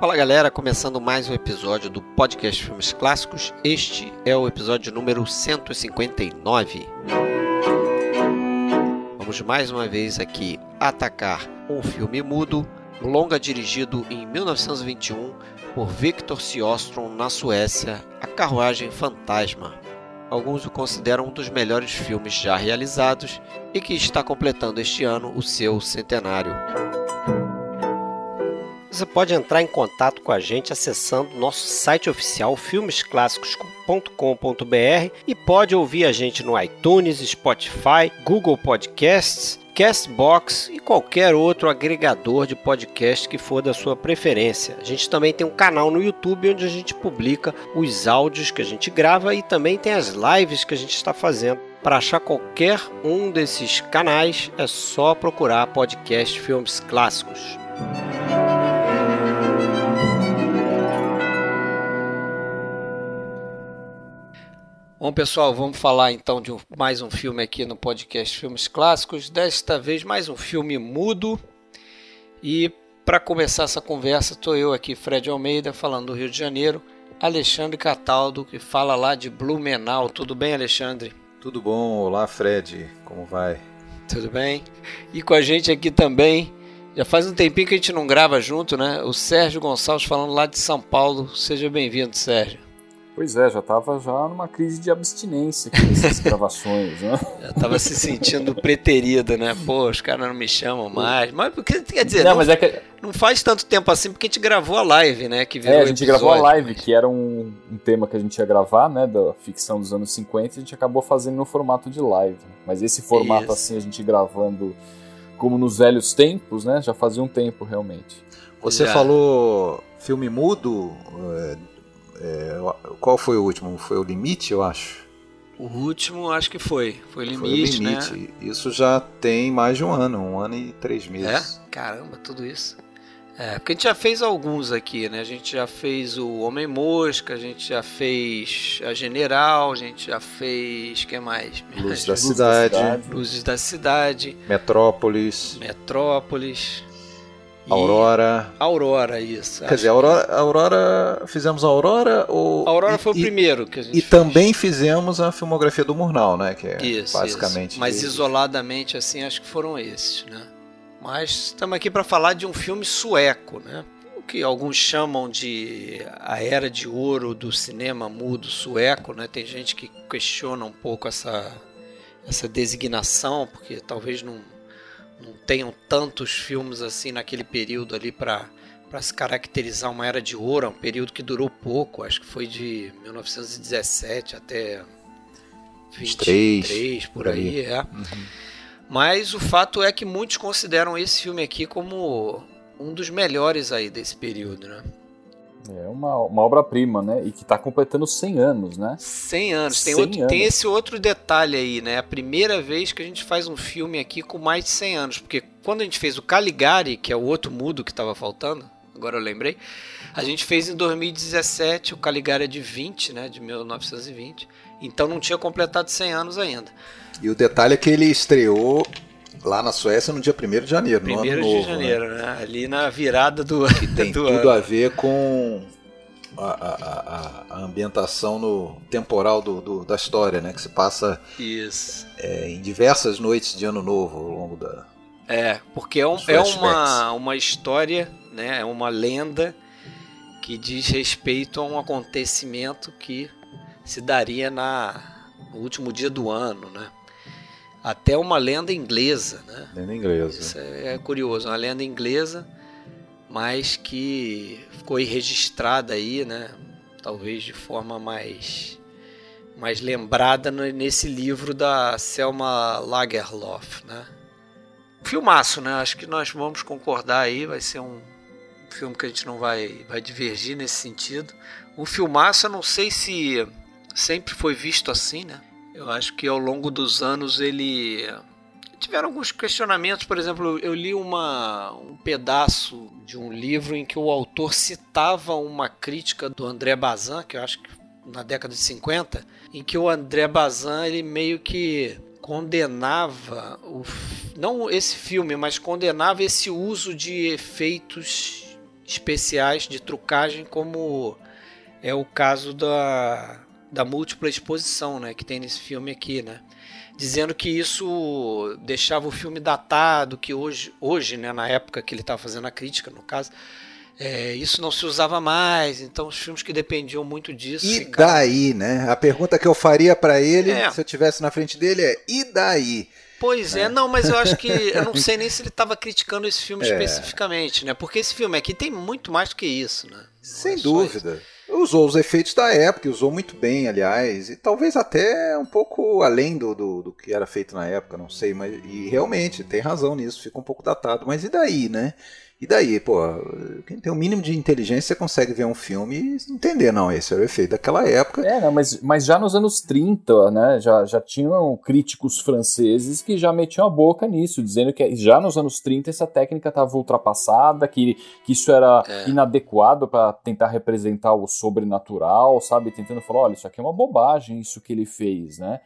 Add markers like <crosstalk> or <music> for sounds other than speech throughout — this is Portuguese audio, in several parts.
Fala galera, começando mais um episódio do podcast Filmes Clássicos. Este é o episódio número 159. Vamos mais uma vez aqui atacar um filme mudo, longa dirigido em 1921 por Victor Sjöström na Suécia, A Carruagem Fantasma. Alguns o consideram um dos melhores filmes já realizados e que está completando este ano o seu centenário. Você pode entrar em contato com a gente acessando nosso site oficial filmesclassicos.com.br e pode ouvir a gente no iTunes, Spotify, Google Podcasts, Castbox e qualquer outro agregador de podcast que for da sua preferência. A gente também tem um canal no YouTube onde a gente publica os áudios que a gente grava e também tem as lives que a gente está fazendo. Para achar qualquer um desses canais é só procurar podcast Filmes Clássicos. Bom, pessoal, vamos falar então de um, mais um filme aqui no podcast Filmes Clássicos. Desta vez, mais um filme mudo. E para começar essa conversa, estou eu aqui, Fred Almeida, falando do Rio de Janeiro. Alexandre Cataldo, que fala lá de Blumenau. Tudo bem, Alexandre? Tudo bom. Olá, Fred. Como vai? Tudo bem. E com a gente aqui também, já faz um tempinho que a gente não grava junto, né? O Sérgio Gonçalves falando lá de São Paulo. Seja bem-vindo, Sérgio. Pois é, já estava já numa crise de abstinência com essas <laughs> gravações, né? Já estava se sentindo preterido, né? Pô, os caras não me chamam mais. Mas quer dizer, não, não, mas é que... não faz tanto tempo assim porque a gente gravou a live, né? Que é, a gente episódio, gravou a live, mas... que era um, um, tema que a gente ia gravar, né? Da ficção dos anos 50, e a gente acabou fazendo no formato de live. Mas esse formato Isso. assim, a gente gravando como nos velhos tempos, né? Já fazia um tempo realmente. Você já. falou filme mudo. É, qual foi o último? Foi o Limite, eu acho? O último, acho que foi. Foi o Limite, foi o limite. Né? Isso já tem mais de um ano, um ano e três meses. É? Caramba, tudo isso. É, porque a gente já fez alguns aqui, né? A gente já fez o Homem Mosca, a gente já fez a General, a gente já fez. que mais? Luzes <laughs> da Cidade. Luzes da Cidade. Metrópolis. Metrópolis. Aurora. Aurora, isso. Quer dizer, Aurora, Aurora. Fizemos a Aurora ou. Aurora foi e, o primeiro que a gente E fez. também fizemos a filmografia do Murnau, né? Que é isso, basicamente. Isso. Mas isoladamente, assim, acho que foram esses, né? Mas estamos aqui para falar de um filme sueco, né? O que alguns chamam de a era de ouro do cinema mudo sueco, né? Tem gente que questiona um pouco essa, essa designação, porque talvez não não tenham tantos filmes assim naquele período ali para para se caracterizar uma era de ouro, é um período que durou pouco, acho que foi de 1917 até 23, 23 por aí, é. Uhum. Mas o fato é que muitos consideram esse filme aqui como um dos melhores aí desse período, né? É uma, uma obra-prima, né? E que está completando 100 anos, né? 100 anos. Tem, 100 outro, anos. tem esse outro detalhe aí, né? A primeira vez que a gente faz um filme aqui com mais de 100 anos. Porque quando a gente fez o Caligari, que é o outro mudo que estava faltando, agora eu lembrei, a gente fez em 2017, o Caligari é de 20, né? De 1920. Então não tinha completado 100 anos ainda. E o detalhe é que ele estreou lá na Suécia no dia 1 de janeiro, 1 de novo, janeiro, né? né? Ali na virada do Que <laughs> tem do tudo ano. a ver com a, a, a, ambientação no temporal do, do, da história, né? Que se passa. É, em diversas noites de ano novo ao longo da. É, porque é, um, é uma, uma história, né? É uma lenda que diz respeito a um acontecimento que se daria na, no último dia do ano, né? Até uma lenda inglesa, né? Lenda inglesa. Isso é curioso, uma lenda inglesa, mas que ficou registrada aí, né? Talvez de forma mais mais lembrada nesse livro da Selma Lagerlof, né? Filmaço, né? Acho que nós vamos concordar aí, vai ser um filme que a gente não vai vai divergir nesse sentido. Um filmaço, eu não sei se sempre foi visto assim, né? Eu acho que ao longo dos anos ele tiveram alguns questionamentos. Por exemplo, eu li uma, um pedaço de um livro em que o autor citava uma crítica do André Bazin, que eu acho que na década de 50, em que o André Bazin ele meio que condenava o, não esse filme, mas condenava esse uso de efeitos especiais de trucagem, como é o caso da, da múltipla exposição, né, que tem nesse filme aqui, né? Dizendo que isso deixava o filme datado, que hoje, hoje né, na época que ele estava fazendo a crítica, no caso, é, isso não se usava mais, então os filmes que dependiam muito disso. E ficaram... daí, né? A pergunta que eu faria para ele, é. se eu estivesse na frente dele, é: e daí? Pois é. é, não, mas eu acho que. Eu não <laughs> sei nem se ele estava criticando esse filme é. especificamente, né? Porque esse filme aqui tem muito mais do que isso, né? Sem é dúvida. Usou os efeitos da época, usou muito bem, aliás, e talvez até um pouco além do, do, do, que era feito na época, não sei, mas e realmente tem razão nisso, fica um pouco datado. Mas e daí, né? E daí, pô, quem tem o um mínimo de inteligência consegue ver um filme e entender, não, esse era o efeito daquela época. É, não, mas, mas já nos anos 30, né, já, já tinham críticos franceses que já metiam a boca nisso, dizendo que já nos anos 30 essa técnica estava ultrapassada, que, que isso era é. inadequado para tentar representar o sobrenatural, sabe? Tentando falar, olha, isso aqui é uma bobagem, isso que ele fez, né?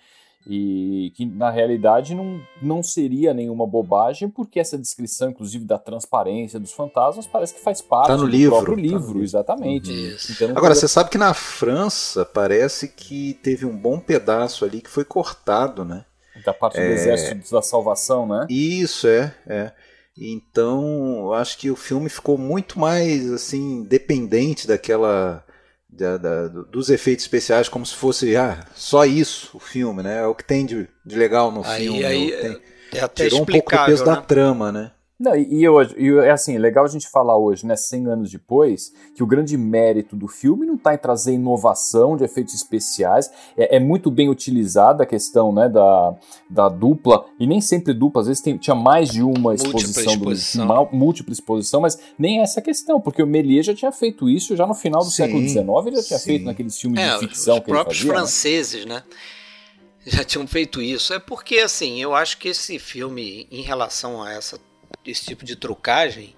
E que na realidade não, não seria nenhuma bobagem, porque essa descrição, inclusive, da transparência dos fantasmas, parece que faz parte tá do livro, próprio tá livro, exatamente. Então, Agora, você sabe que na França parece que teve um bom pedaço ali que foi cortado, né? Da parte do é... exército da salvação, né? Isso, é, é. Então, eu acho que o filme ficou muito mais assim dependente daquela da, da, dos efeitos especiais como se fosse ah, só isso o filme, né? É o que tem de, de legal no aí, filme. Aí, tem, é até tirou um pouco do peso né? da trama, né? Não, e, hoje, e é assim, legal a gente falar hoje, né, 100 anos depois, que o grande mérito do filme não está em trazer inovação de efeitos especiais, é, é, muito bem utilizada a questão, né, da, da dupla, e nem sempre dupla, às vezes tem, tinha mais de uma exposição, múltipla exposição. Do, uma, múltipla exposição, mas nem essa questão, porque o Méliès já tinha feito isso já no final do sim, século XIX, ele já tinha sim. feito naqueles filmes é, de ficção os que próprios ele fazia, né? franceses, né? né? Já tinham feito isso. É porque, assim, eu acho que esse filme, em relação a essa esse tipo de trucagem,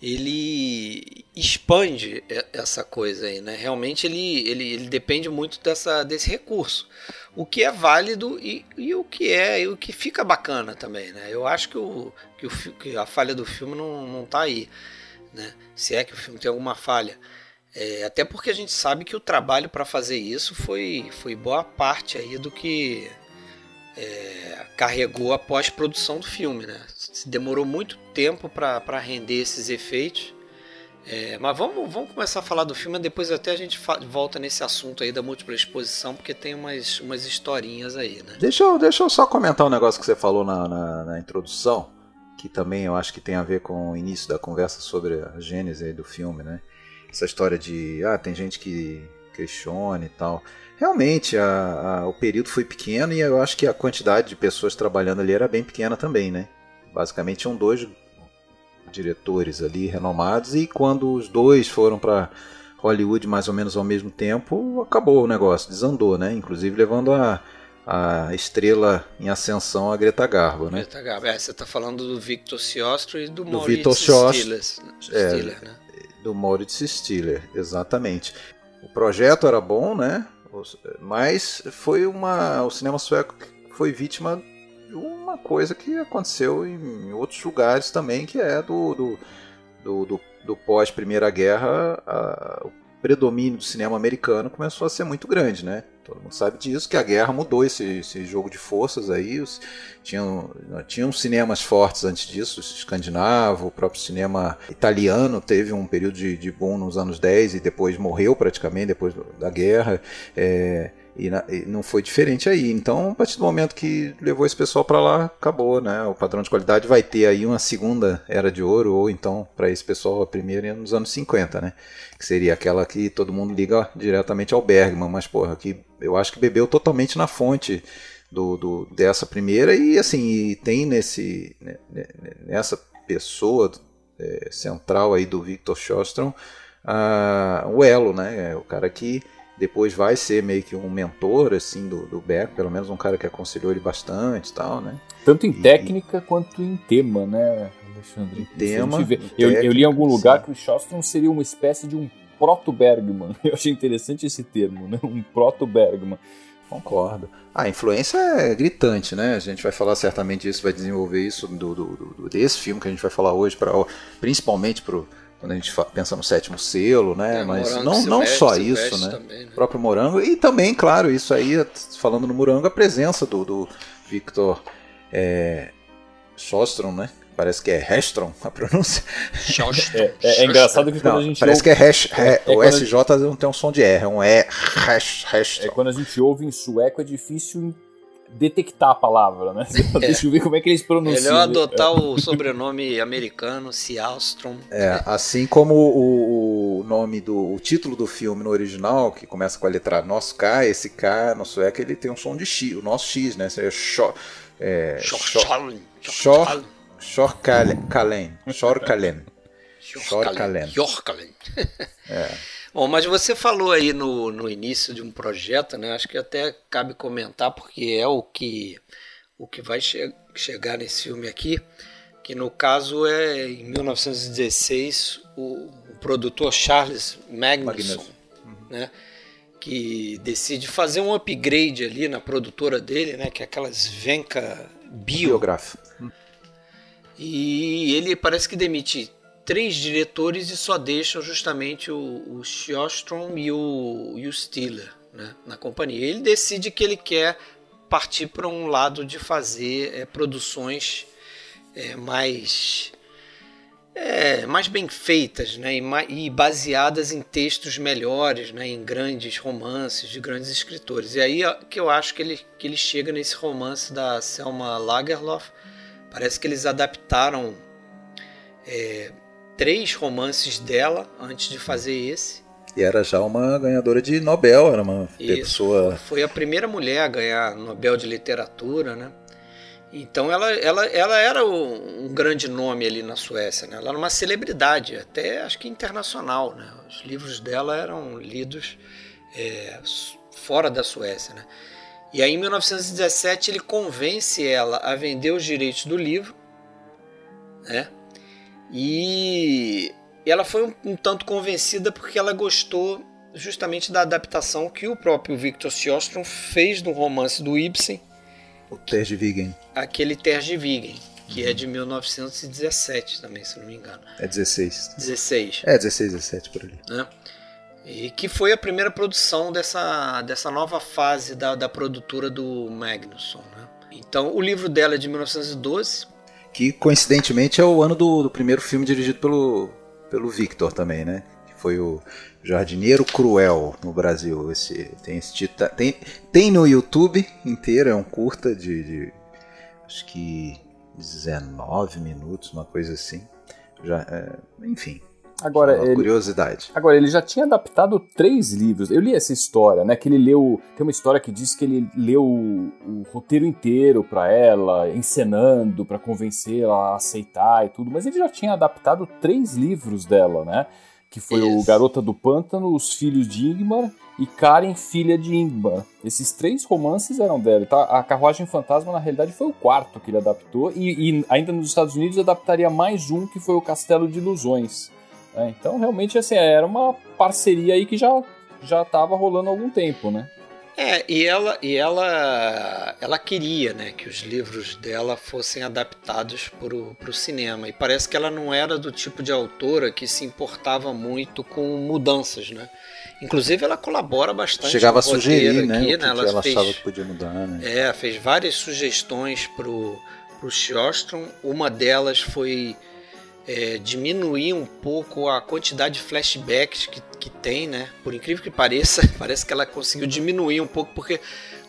ele expande essa coisa aí, né? Realmente ele, ele, ele depende muito dessa, desse recurso. O que é válido e, e o que é e o que fica bacana também, né? Eu acho que, o, que, o, que a falha do filme não, não tá aí, né? Se é que o filme tem alguma falha. É, até porque a gente sabe que o trabalho para fazer isso foi, foi boa parte aí do que é, carregou a pós-produção do filme, né? Demorou muito tempo para render esses efeitos. É, mas vamos, vamos começar a falar do filme, depois até a gente volta nesse assunto aí da múltipla exposição, porque tem umas, umas historinhas aí, né? Deixa eu, deixa eu só comentar um negócio que você falou na, na, na introdução, que também eu acho que tem a ver com o início da conversa sobre a gênese do filme, né? Essa história de, ah, tem gente que questiona e tal. Realmente, a, a, o período foi pequeno e eu acho que a quantidade de pessoas trabalhando ali era bem pequena também, né? Basicamente, tinham dois diretores ali renomados e quando os dois foram para Hollywood mais ou menos ao mesmo tempo, acabou o negócio, desandou, né? Inclusive levando a, a estrela em ascensão a Greta Garbo, né? Greta Garbo, é, você está falando do Victor Siostro e do, do Moritz Stiller, é, Stiller, né? Do Moritz Stiller, exatamente. O projeto era bom, né? Mas foi uma. O cinema sueco foi vítima de uma coisa que aconteceu em outros lugares também, que é do, do, do, do, do pós-Primeira Guerra, a, predomínio do cinema americano começou a ser muito grande, né? Todo mundo sabe disso, que a guerra mudou esse, esse jogo de forças aí. Os, tinham, tinham cinemas fortes antes disso, o escandinavo, o próprio cinema italiano teve um período de, de boom nos anos 10 e depois morreu praticamente depois da guerra. É, e, na, e, não foi diferente aí. Então, a partir do momento que levou esse pessoal para lá, acabou, né? O padrão de qualidade vai ter aí uma segunda era de ouro, ou então, para esse pessoal, a primeira nos anos 50, né? Que seria aquela que todo mundo liga diretamente ao Bergman, mas, porra, que eu acho que bebeu totalmente na fonte do, do dessa primeira e, assim, tem nesse, né, né, nessa pessoa é, central aí do Victor Shostrom uh, o elo, né? É o cara que depois vai ser meio que um mentor assim do, do Beck, pelo menos um cara que aconselhou ele bastante e tal, né? Tanto em e, técnica quanto em tema, né, Alexandre? Em tema. Em eu, técnica, eu, li em algum lugar sim. que o Shostrom seria uma espécie de um proto-Bergman. <laughs> Eu achei interessante esse termo, né? Um proto-Bergman. Concordo. A influência é gritante, né? A gente vai falar certamente disso, vai desenvolver isso do, do, do desse filme que a gente vai falar hoje, pra, principalmente pro, quando a gente pensa no sétimo selo, né? É, Mas não, não só isso, né? Também, né? O próprio Morango. E também, claro, isso aí, falando no Morango, a presença do, do Victor é, Shostrom, né? Parece que é Hestron a pronúncia. <laughs> É, é, é, engraçado que quando não, a gente Parece ouve... que é hash, é, é o SJ gente... não tem um som de R, é um E. Hash. É quando a gente ouve em sueco é difícil detectar a palavra, né? <laughs> Deixa eu ver como é que eles pronunciam. Melhor adotar o sobrenome <laughs> americano, Sealstrom. É, assim como o, o, nome do o título do filme no original, que começa com a letra nosso K, esse K no sueco ele tem um som de X, o nosso X, né? Seria Shor, é, Shor, Shor, Shorkalen. Shorkalen. Shorkalen. Shorkalen. É. Bom, mas você falou aí no, no início de um projeto, né? Acho que até cabe comentar, porque é o que, o que vai che chegar nesse filme aqui, que no caso é em 1916 o, o produtor Charles Magnusson, uhum. né? Que decide fazer um upgrade ali na produtora dele, né? Que é aquelas Venca Bio. E ele parece que demite três diretores e só deixam justamente o, o Sjostrom e o, e o Stiller né, na companhia. Ele decide que ele quer partir para um lado de fazer é, produções é, mais é, mais bem feitas né, e, e, baseadas em textos melhores, né, em grandes romances de grandes escritores. E aí que eu acho que ele, que ele chega nesse romance da Selma Lagerlof. Parece que eles adaptaram é, três romances dela antes de fazer esse. E era já uma ganhadora de Nobel, era uma Isso, pessoa. Foi a primeira mulher a ganhar Nobel de Literatura, né? Então ela, ela, ela era um grande nome ali na Suécia, né? Ela era uma celebridade, até acho que internacional, né? Os livros dela eram lidos é, fora da Suécia, né? E aí em 1917 ele convence ela a vender os direitos do livro, né? E ela foi um, um tanto convencida porque ela gostou justamente da adaptação que o próprio Victor Sjöström fez do romance do Ibsen. O Ter de Vigen. Aquele Ter de Vigen, que é uhum. é de 1917 também, se não me engano. É 16. 16. É, 16, 17 por ali. Né? E que foi a primeira produção dessa, dessa nova fase da, da produtora do Magnusson. Né? Então, o livro dela é de 1912, que coincidentemente é o ano do, do, primeiro filme dirigido pelo, pelo Victor também, né? Que foi o Jardineiro Cruel no Brasil. Esse, tem, esse título, tem, tem no YouTube inteiro, é um curta de, de acho que 19 minutos, uma coisa assim. Já, é, enfim, Agora, uma ele, curiosidade. Agora, ele já tinha adaptado três livros. Eu li essa história, né? Que ele leu. Tem uma história que diz que ele leu o, o roteiro inteiro para ela, encenando, para convencê-la a aceitar e tudo. Mas ele já tinha adaptado três livros dela, né? Que foi Isso. o Garota do Pântano, Os Filhos de Ingmar e Karen, Filha de Ingmar. Esses três romances eram dela. Tá? A Carruagem Fantasma, na realidade, foi o quarto que ele adaptou. E, e ainda nos Estados Unidos adaptaria mais um, que foi o Castelo de Ilusões é, então, realmente, assim, era uma parceria aí que já já estava rolando há algum tempo, né? É, e ela, e ela, ela queria né, que os livros dela fossem adaptados para o cinema. E parece que ela não era do tipo de autora que se importava muito com mudanças, né? Inclusive ela colabora bastante. Chegava a sugerir, né, aqui, né? Ela, ela fez, achava que podia mudar, né? É, fez várias sugestões pro pro Sjostrom. Uma delas foi é, diminuir um pouco a quantidade de flashbacks que, que tem, né? Por incrível que pareça, <laughs> parece que ela conseguiu diminuir um pouco, porque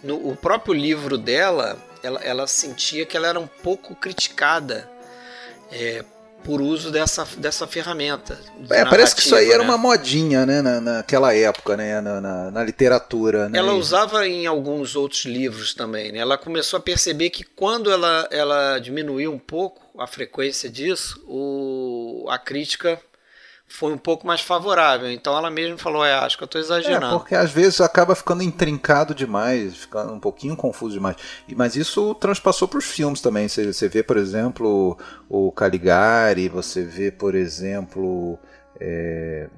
no o próprio livro dela, ela, ela sentia que ela era um pouco criticada é, por uso dessa, dessa ferramenta. É, parece que isso aí né? era uma modinha, né, na, naquela época, né, na, na, na literatura. Né? Ela usava em alguns outros livros também, né? Ela começou a perceber que quando ela, ela diminuiu um pouco a frequência disso, o, a crítica foi um pouco mais favorável. Então ela mesma falou: é, acho que eu estou exagerando. É, porque às vezes acaba ficando intrincado demais, ficando um pouquinho confuso demais. Mas isso transpassou para os filmes também. Você, você vê, por exemplo, o Caligari, você vê, por exemplo. É,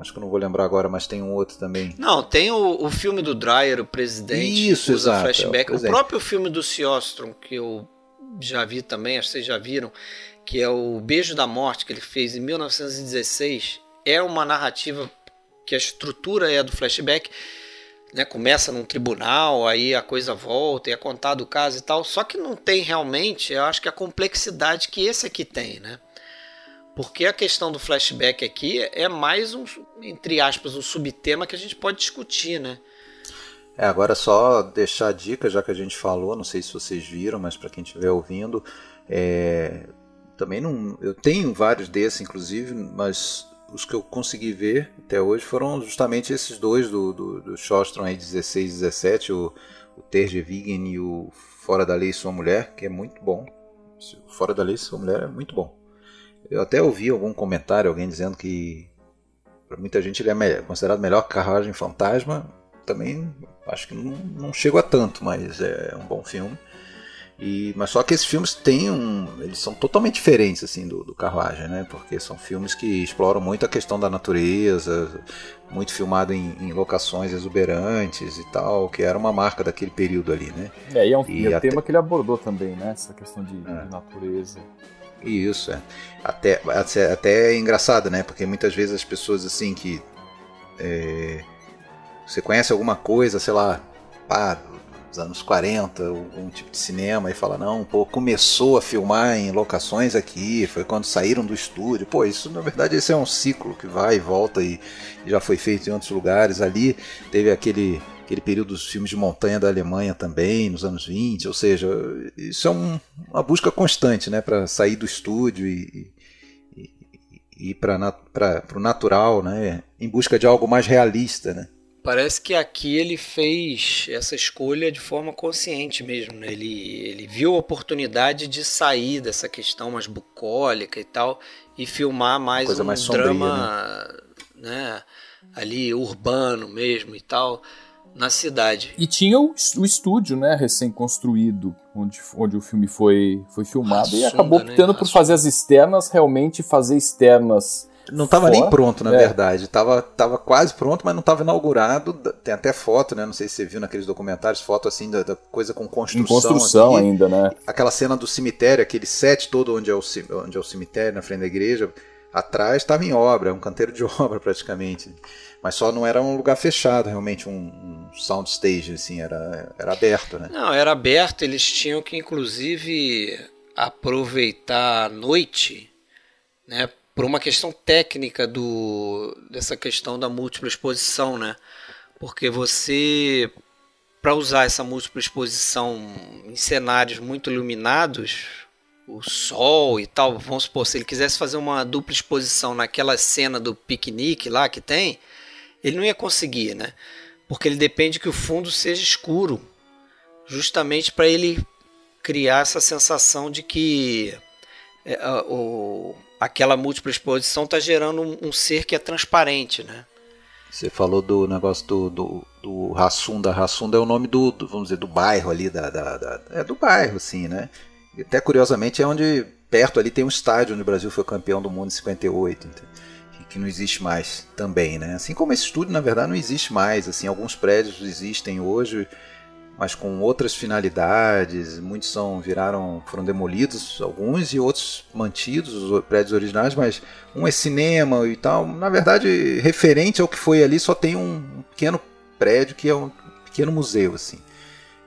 acho que não vou lembrar agora, mas tem um outro também. Não, tem o, o filme do Dreyer, o presidente, Isso, usa exato, flashback. é o o próprio filme do Seostrom, que eu já vi também, acho que vocês já viram, que é o Beijo da Morte, que ele fez em 1916, é uma narrativa que a estrutura é do flashback, né? Começa num tribunal, aí a coisa volta e é contado o caso e tal, só que não tem realmente, eu acho que a complexidade que esse aqui tem, né? Porque a questão do flashback aqui é mais um, entre aspas, um subtema que a gente pode discutir, né? É, agora só deixar a dica, já que a gente falou, não sei se vocês viram, mas para quem estiver ouvindo, é, também não. Eu tenho vários desses, inclusive, mas os que eu consegui ver até hoje foram justamente esses dois do, do, do Shostrom aí, 16 e 17, o, o Terje Vigen e o Fora da Lei Sua Mulher, que é muito bom. Fora da Lei Sua Mulher é muito bom. Eu até ouvi algum comentário, alguém dizendo que para muita gente ele é considerado melhor que Carruagem Fantasma. Também acho que não, não chego a tanto, mas é um bom filme. E, mas só que esses filmes têm um, eles são totalmente diferentes assim do, do Carruagem, né? Porque são filmes que exploram muito a questão da natureza, muito filmado em, em locações exuberantes e tal, que era uma marca daquele período ali, né? É, e é um, e é até... tema que ele abordou também, né? Essa questão de, é. de natureza. Isso, é. Até, até é engraçado, né? Porque muitas vezes as pessoas assim que. É, você conhece alguma coisa, sei lá, pá, anos 40, algum tipo de cinema, e fala, não, pô, começou a filmar em locações aqui, foi quando saíram do estúdio. Pô, isso na verdade esse é um ciclo que vai e volta e, e já foi feito em outros lugares. Ali teve aquele aquele período dos filmes de montanha da Alemanha também, nos anos 20, ou seja, isso é um, uma busca constante né, para sair do estúdio e, e, e ir para o natural, né, em busca de algo mais realista. Né. Parece que aqui ele fez essa escolha de forma consciente mesmo. Né? Ele, ele viu a oportunidade de sair dessa questão mais bucólica e tal e filmar mais Coisa um mais sombria, drama né? né? ali urbano mesmo e tal na cidade. E tinha o, o estúdio, né, recém-construído, onde, onde o filme foi, foi filmado, e acabou né? optando né? por fazer as externas, realmente fazer externas. Não estava nem pronto, na é. verdade. Tava, tava quase pronto, mas não estava inaugurado. Tem até foto, né? Não sei se você viu naqueles documentários, foto assim da, da coisa com construção. Em construção aqui. ainda, né? Aquela cena do cemitério, aquele set todo onde é o, onde é o cemitério, na frente da igreja atrás estava em obra, é um canteiro de <laughs> obra praticamente. Mas só não era um lugar fechado, realmente um, um sound stage, assim, era, era aberto, né? Não, era aberto, eles tinham que inclusive aproveitar a noite, né, por uma questão técnica do dessa questão da múltipla exposição, né? Porque você para usar essa múltipla exposição em cenários muito iluminados, o sol e tal, vamos supor, se ele quisesse fazer uma dupla exposição naquela cena do piquenique lá que tem, ele não ia conseguir, né? Porque ele depende que o fundo seja escuro, justamente para ele criar essa sensação de que é, o, aquela múltipla exposição está gerando um, um, ser que é transparente, né? Você falou do negócio do, do, do Rassunda. Rassunda é o nome do, do, vamos dizer, do bairro ali, da, da, da, é do bairro, sim, né? E até curiosamente é onde, perto ali, tem um estádio onde o Brasil foi campeão do mundo em 58, que não existe mais também, né? Assim como esse estúdio, na verdade, não existe mais, assim, alguns prédios existem hoje, mas com outras finalidades, muitos são viraram, foram demolidos, alguns e outros mantidos, os prédios originais, mas um é cinema e tal. Na verdade, referente ao que foi ali, só tem um pequeno prédio que é um pequeno museu, assim.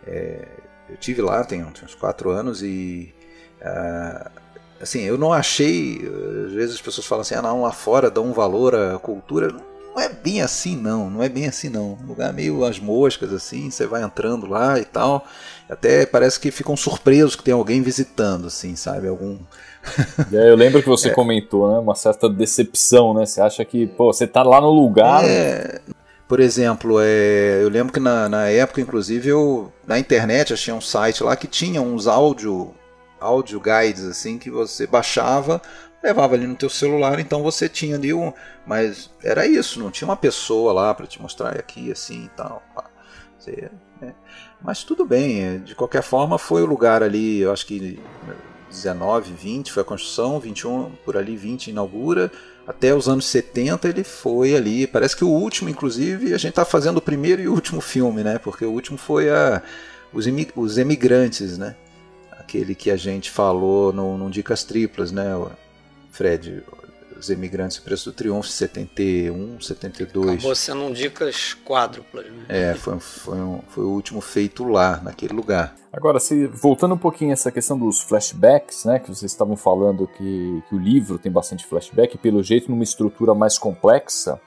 É, eu tive lá tem, uns quatro anos e uh, assim eu não achei às vezes as pessoas falam assim ah não lá fora dão um valor à cultura não é bem assim não. Não é bem assim não. Um lugar meio as moscas assim você vai entrando lá e tal. Até parece que ficam surpresos que tem alguém visitando assim sabe? Algum <laughs> é, eu lembro que você é. comentou né uma certa decepção né? Você acha que pô você tá lá no lugar é... Por exemplo, é, eu lembro que na, na época, inclusive, eu na internet achei um site lá que tinha uns áudio, áudio guides assim que você baixava, levava ali no teu celular, então você tinha ali um, mas era isso, não tinha uma pessoa lá para te mostrar aqui assim e tal. Você, né? Mas tudo bem, é, de qualquer forma foi o lugar ali, eu acho que 19, 20 foi a construção, 21 por ali, 20 inaugura. Até os anos 70 ele foi ali. Parece que o último, inclusive, a gente está fazendo o primeiro e o último filme, né? Porque o último foi a, os, os Emigrantes, né? Aquele que a gente falou no, no Dicas Triplas, né, Fred? Os Emigrantes Preço do Triunfo, 71, 72. Acabou sendo um dicas quádruplas. Né? É, foi, foi, um, foi o último feito lá, naquele lugar. Agora, se, voltando um pouquinho a essa questão dos flashbacks, né, que vocês estavam falando que, que o livro tem bastante flashback, e pelo jeito numa estrutura mais complexa,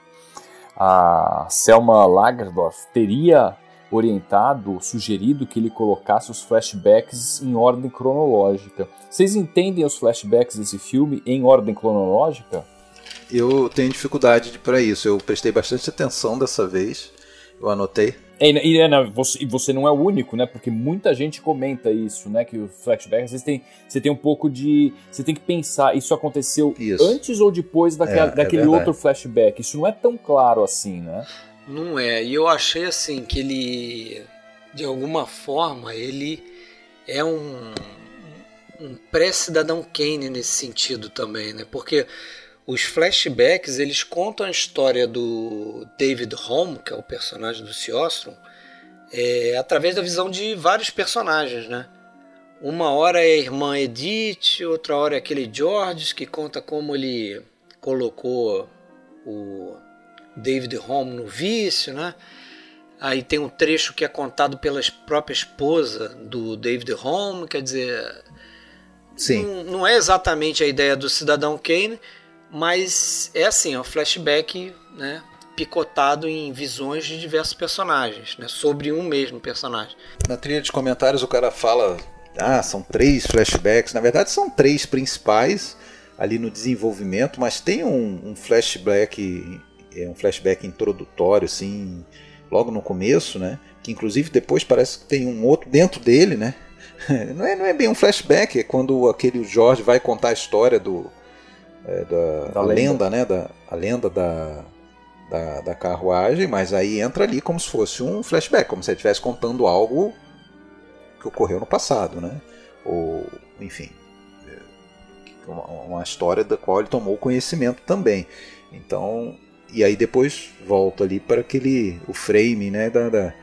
a Selma Lagerdorf teria orientado, sugerido que ele colocasse os flashbacks em ordem cronológica. Vocês entendem os flashbacks desse filme em ordem cronológica? Eu tenho dificuldade para isso. Eu prestei bastante atenção dessa vez. Eu anotei. É, e, né, você, você, não é o único, né? Porque muita gente comenta isso, né? Que o flashback, às vezes tem, você tem um pouco de. Você tem que pensar, isso aconteceu isso. antes ou depois daquela, é, é daquele é outro flashback. Isso não é tão claro assim, né? Não é. E eu achei assim que ele, de alguma forma, ele é um, um pré-cidadão Kane nesse sentido também, né? Porque os flashbacks eles contam a história do David Home, que é o personagem do Seostrom, é, através da visão de vários personagens, né? Uma hora é a irmã Edith, outra hora é aquele George que conta como ele colocou o David Home no vício, né? Aí tem um trecho que é contado pela própria esposa do David Home, quer dizer, Sim. Não, não é exatamente a ideia do Cidadão Kane, mas é assim, é um flashback, né? Picotado em visões de diversos personagens, né? Sobre um mesmo personagem. Na trilha de comentários o cara fala, ah, são três flashbacks. Na verdade são três principais ali no desenvolvimento, mas tem um, um flashback é um flashback introdutório, assim, logo no começo, né? Que inclusive depois parece que tem um outro dentro dele, né? <laughs> Não é, não é bem um flashback, é quando aquele Jorge vai contar a história do. É, da, da lenda. lenda. né? Da, a lenda da, da, da, carruagem, mas aí entra ali como se fosse um flashback, como se ele estivesse contando algo que ocorreu no passado, né? Ou, enfim, é, uma, uma história da qual ele tomou conhecimento também. Então, e aí depois volta ali para aquele o frame né, da, da,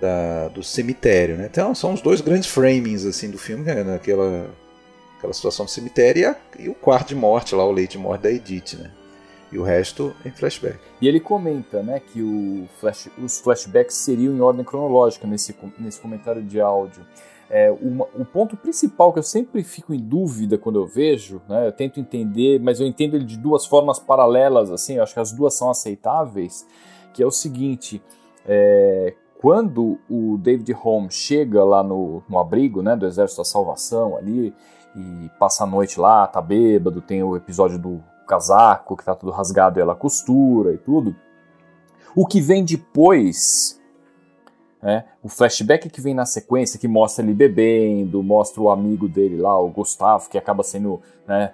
da, do cemitério. Né? Então são os dois grandes framings assim do filme, né, naquela aquela situação do cemitério e, a, e, o quarto de morte lá, o leite de morte da Edith. Né? E o resto em flashback. E ele comenta né, que o flash, os flashbacks seriam em ordem cronológica nesse, nesse comentário de áudio. É, uma, o ponto principal que eu sempre fico em dúvida quando eu vejo, né, eu tento entender, mas eu entendo ele de duas formas paralelas, assim, eu acho que as duas são aceitáveis, que é o seguinte, é, quando o David Holmes chega lá no, no abrigo né, do Exército da Salvação ali, e passa a noite lá, tá bêbado, tem o episódio do casaco que tá tudo rasgado e ela costura e tudo, o que vem depois né? O flashback que vem na sequência, que mostra ele bebendo, mostra o amigo dele lá, o Gustavo, que acaba sendo né,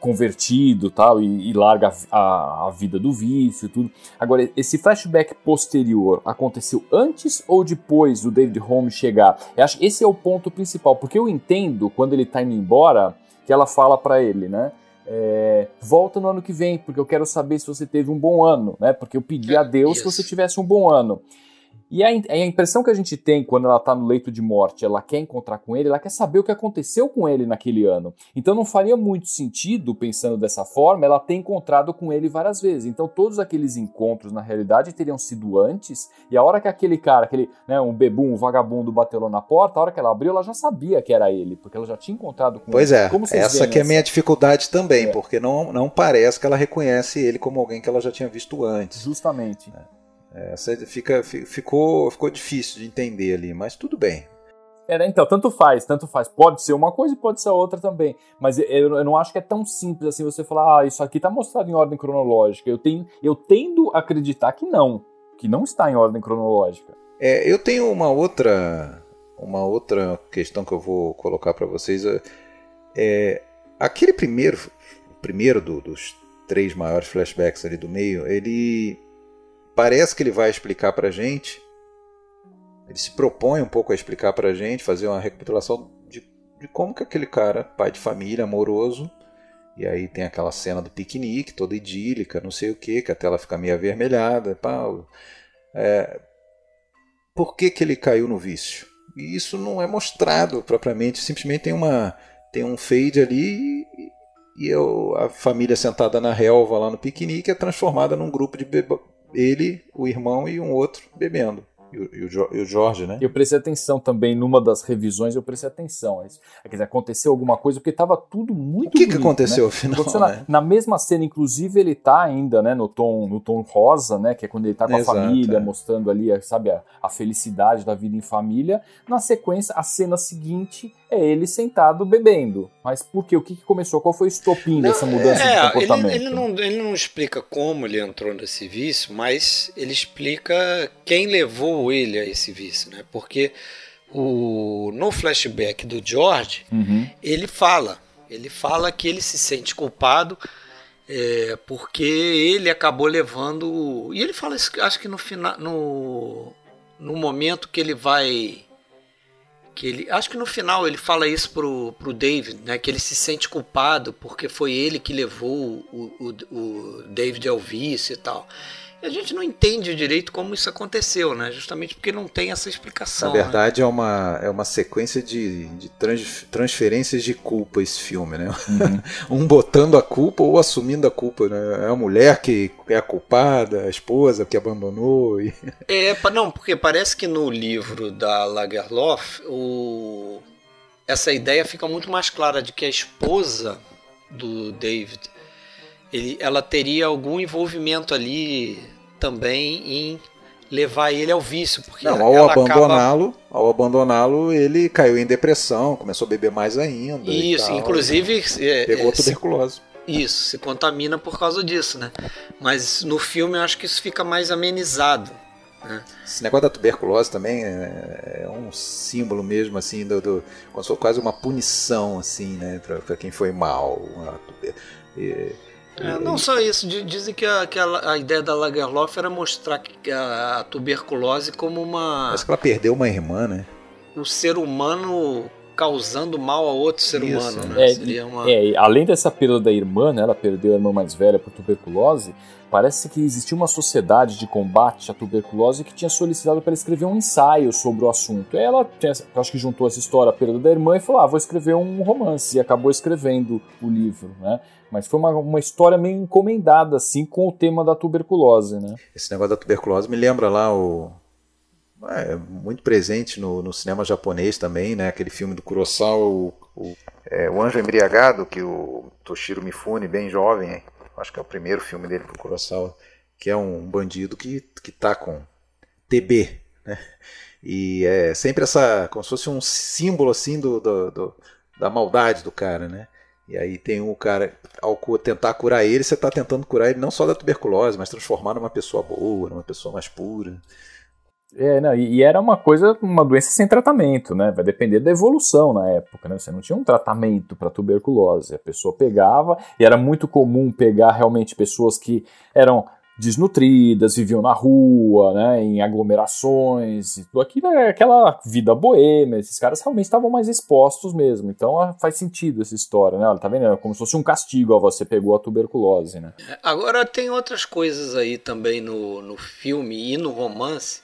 convertido tal, e, e larga a, a, vida do vício tudo. Agora, esse flashback posterior aconteceu antes ou depois do David Holmes chegar? Eu acho que esse é o ponto principal, porque eu entendo, quando ele tá indo embora, que ela fala para ele, né? É, volta no ano que vem, porque eu quero saber se você teve um bom ano, né? Porque eu pedi a Deus que você tivesse um bom ano. E a, a, impressão que a gente tem quando ela está no leito de morte, ela quer encontrar com ele, ela quer saber o que aconteceu com ele naquele ano. Então não faria muito sentido, pensando dessa forma, ela ter encontrado com ele várias vezes. Então todos aqueles encontros, na realidade, teriam sido antes, e a hora que aquele cara, aquele, né, um bebum, um vagabundo bateu lá na porta, a hora que ela abriu, ela já sabia que era ele, porque ela já tinha encontrado com pois ele. Pois é, essa que é a minha dificuldade também, é. porque não, não parece que ela reconhece ele como alguém que ela já tinha visto antes. Justamente. É. É, fica, ficou, ficou difícil de entender ali, mas tudo bem. É, né? então, tanto faz, tanto faz. Pode ser uma coisa e pode ser outra também. Mas eu, eu, não acho que é tão simples assim você falar, ah, isso aqui está mostrado em ordem cronológica. Eu, tenho, eu tendo a acreditar que não, que não está em ordem cronológica. É, eu tenho uma outra, uma outra questão que eu vou colocar para vocês. É, é, aquele primeiro, primeiro do, dos três maiores flashbacks ali do meio, ele parece que ele vai explicar para a gente, ele se propõe um pouco a explicar para a gente, fazer uma recapitulação de, de como que aquele cara, pai de família, amoroso, e aí tem aquela cena do piquenique, toda idílica, não sei o que, que a tela fica meio avermelhada. Pá, é, por que, que ele caiu no vício? E isso não é mostrado propriamente, simplesmente tem, uma, tem um fade ali e, e eu, a família sentada na relva lá no piquenique é transformada num grupo de ele, o irmão e um outro bebendo. E o, e, o, Jorge, né? Eu prestei atenção também numa das revisões, eu prestei atenção. Quer dizer, aconteceu alguma coisa, porque estava tudo muito. O que, bonito, que aconteceu né? afinal? Aconteceu na, né? na, mesma cena, inclusive, ele tá ainda, né, no tom, no tom rosa, né? Que é quando ele tá com Exato, a família, é. mostrando ali, sabe, a, a felicidade da vida em família. Na sequência, a cena seguinte é ele sentado bebendo. Mas por quê? O que, que começou? Qual foi o estopim dessa mudança é, de comportamento? Ele, ele, não, ele não explica como ele entrou nesse vício, mas ele explica quem levou ele a esse vício, né? Porque o, no flashback do George, uhum. ele fala, ele fala que ele se sente culpado é, porque ele acabou levando. E ele fala isso, acho que no final. No, no momento que ele vai que ele acho que no final ele fala isso pro, pro David, né, que ele se sente culpado porque foi ele que levou o, o, o David ao vício e tal. E a gente não entende direito como isso aconteceu, né? Justamente porque não tem essa explicação. Na verdade, né? é, uma, é uma sequência de, de trans, transferências de culpa esse filme, né? Uhum. <laughs> um botando a culpa ou assumindo a culpa, né? É a mulher que é a culpada, a esposa que abandonou. E... <laughs> É, não, porque parece que no livro da Lagerlof, o... essa ideia fica muito mais clara de que a esposa do David ele, ela teria algum envolvimento ali também em levar ele ao vício. Porque Não, ao abandoná-lo, acaba... ao abandoná-lo, ele caiu em depressão, começou a beber mais ainda. Isso, tal, inclusive. É, pegou é, tuberculose. Isso, se contamina por causa disso, né? Mas no filme eu acho que isso fica mais amenizado. Né? Esse negócio da tuberculose também é, é um símbolo mesmo, assim, do, do, se quase uma punição, assim, né, para quem foi mal. Uma, é, não só isso, dizem que, a, que a, a, ideia da Lagerlof era mostrar que a, a, tuberculose como uma. Parece que ela perdeu uma irmã, né? O ser humano causando mal a outro ser isso, humano, né? É, uma... é, além dessa perda da irmã, né? Ela perdeu a irmã mais velha por tuberculose. Parece que existia uma sociedade de combate à tuberculose que tinha solicitado para escrever um ensaio sobre o assunto. Ela, acho que juntou essa história, a perda da irmã, e falou: ah, vou escrever um romance. E acabou escrevendo o livro, né? Mas foi uma, uma história meio encomendada, assim, com o tema da tuberculose, né? Esse negócio da tuberculose me lembra lá o. É, muito presente no, no cinema japonês também, né? Aquele filme do Kurosawa, o, o, é, o Anjo Embriagado, que o Toshiro Mifune, bem jovem, acho que é o primeiro filme dele pro Kurosawa, que é um bandido que, que tá com TB, né? E é sempre essa, como se fosse um símbolo assim do, do, do da maldade do cara, né? E aí tem o cara, ao tentar curar ele, você está tentando curar ele não só da tuberculose, mas transformar numa pessoa boa, numa pessoa mais pura. É, não, e era uma coisa, uma doença sem tratamento, né? Vai depender da evolução na época, né? Você não tinha um tratamento para tuberculose. A pessoa pegava, e era muito comum pegar realmente pessoas que eram desnutridas, viviam na rua, né, em aglomerações, tudo aquilo é aquela vida boêmia, esses caras realmente estavam mais expostos mesmo, então ah, faz sentido essa história, né, tá vendo, é como se fosse um castigo, ó, você pegou a tuberculose, né. Agora tem outras coisas aí também no, no filme e no romance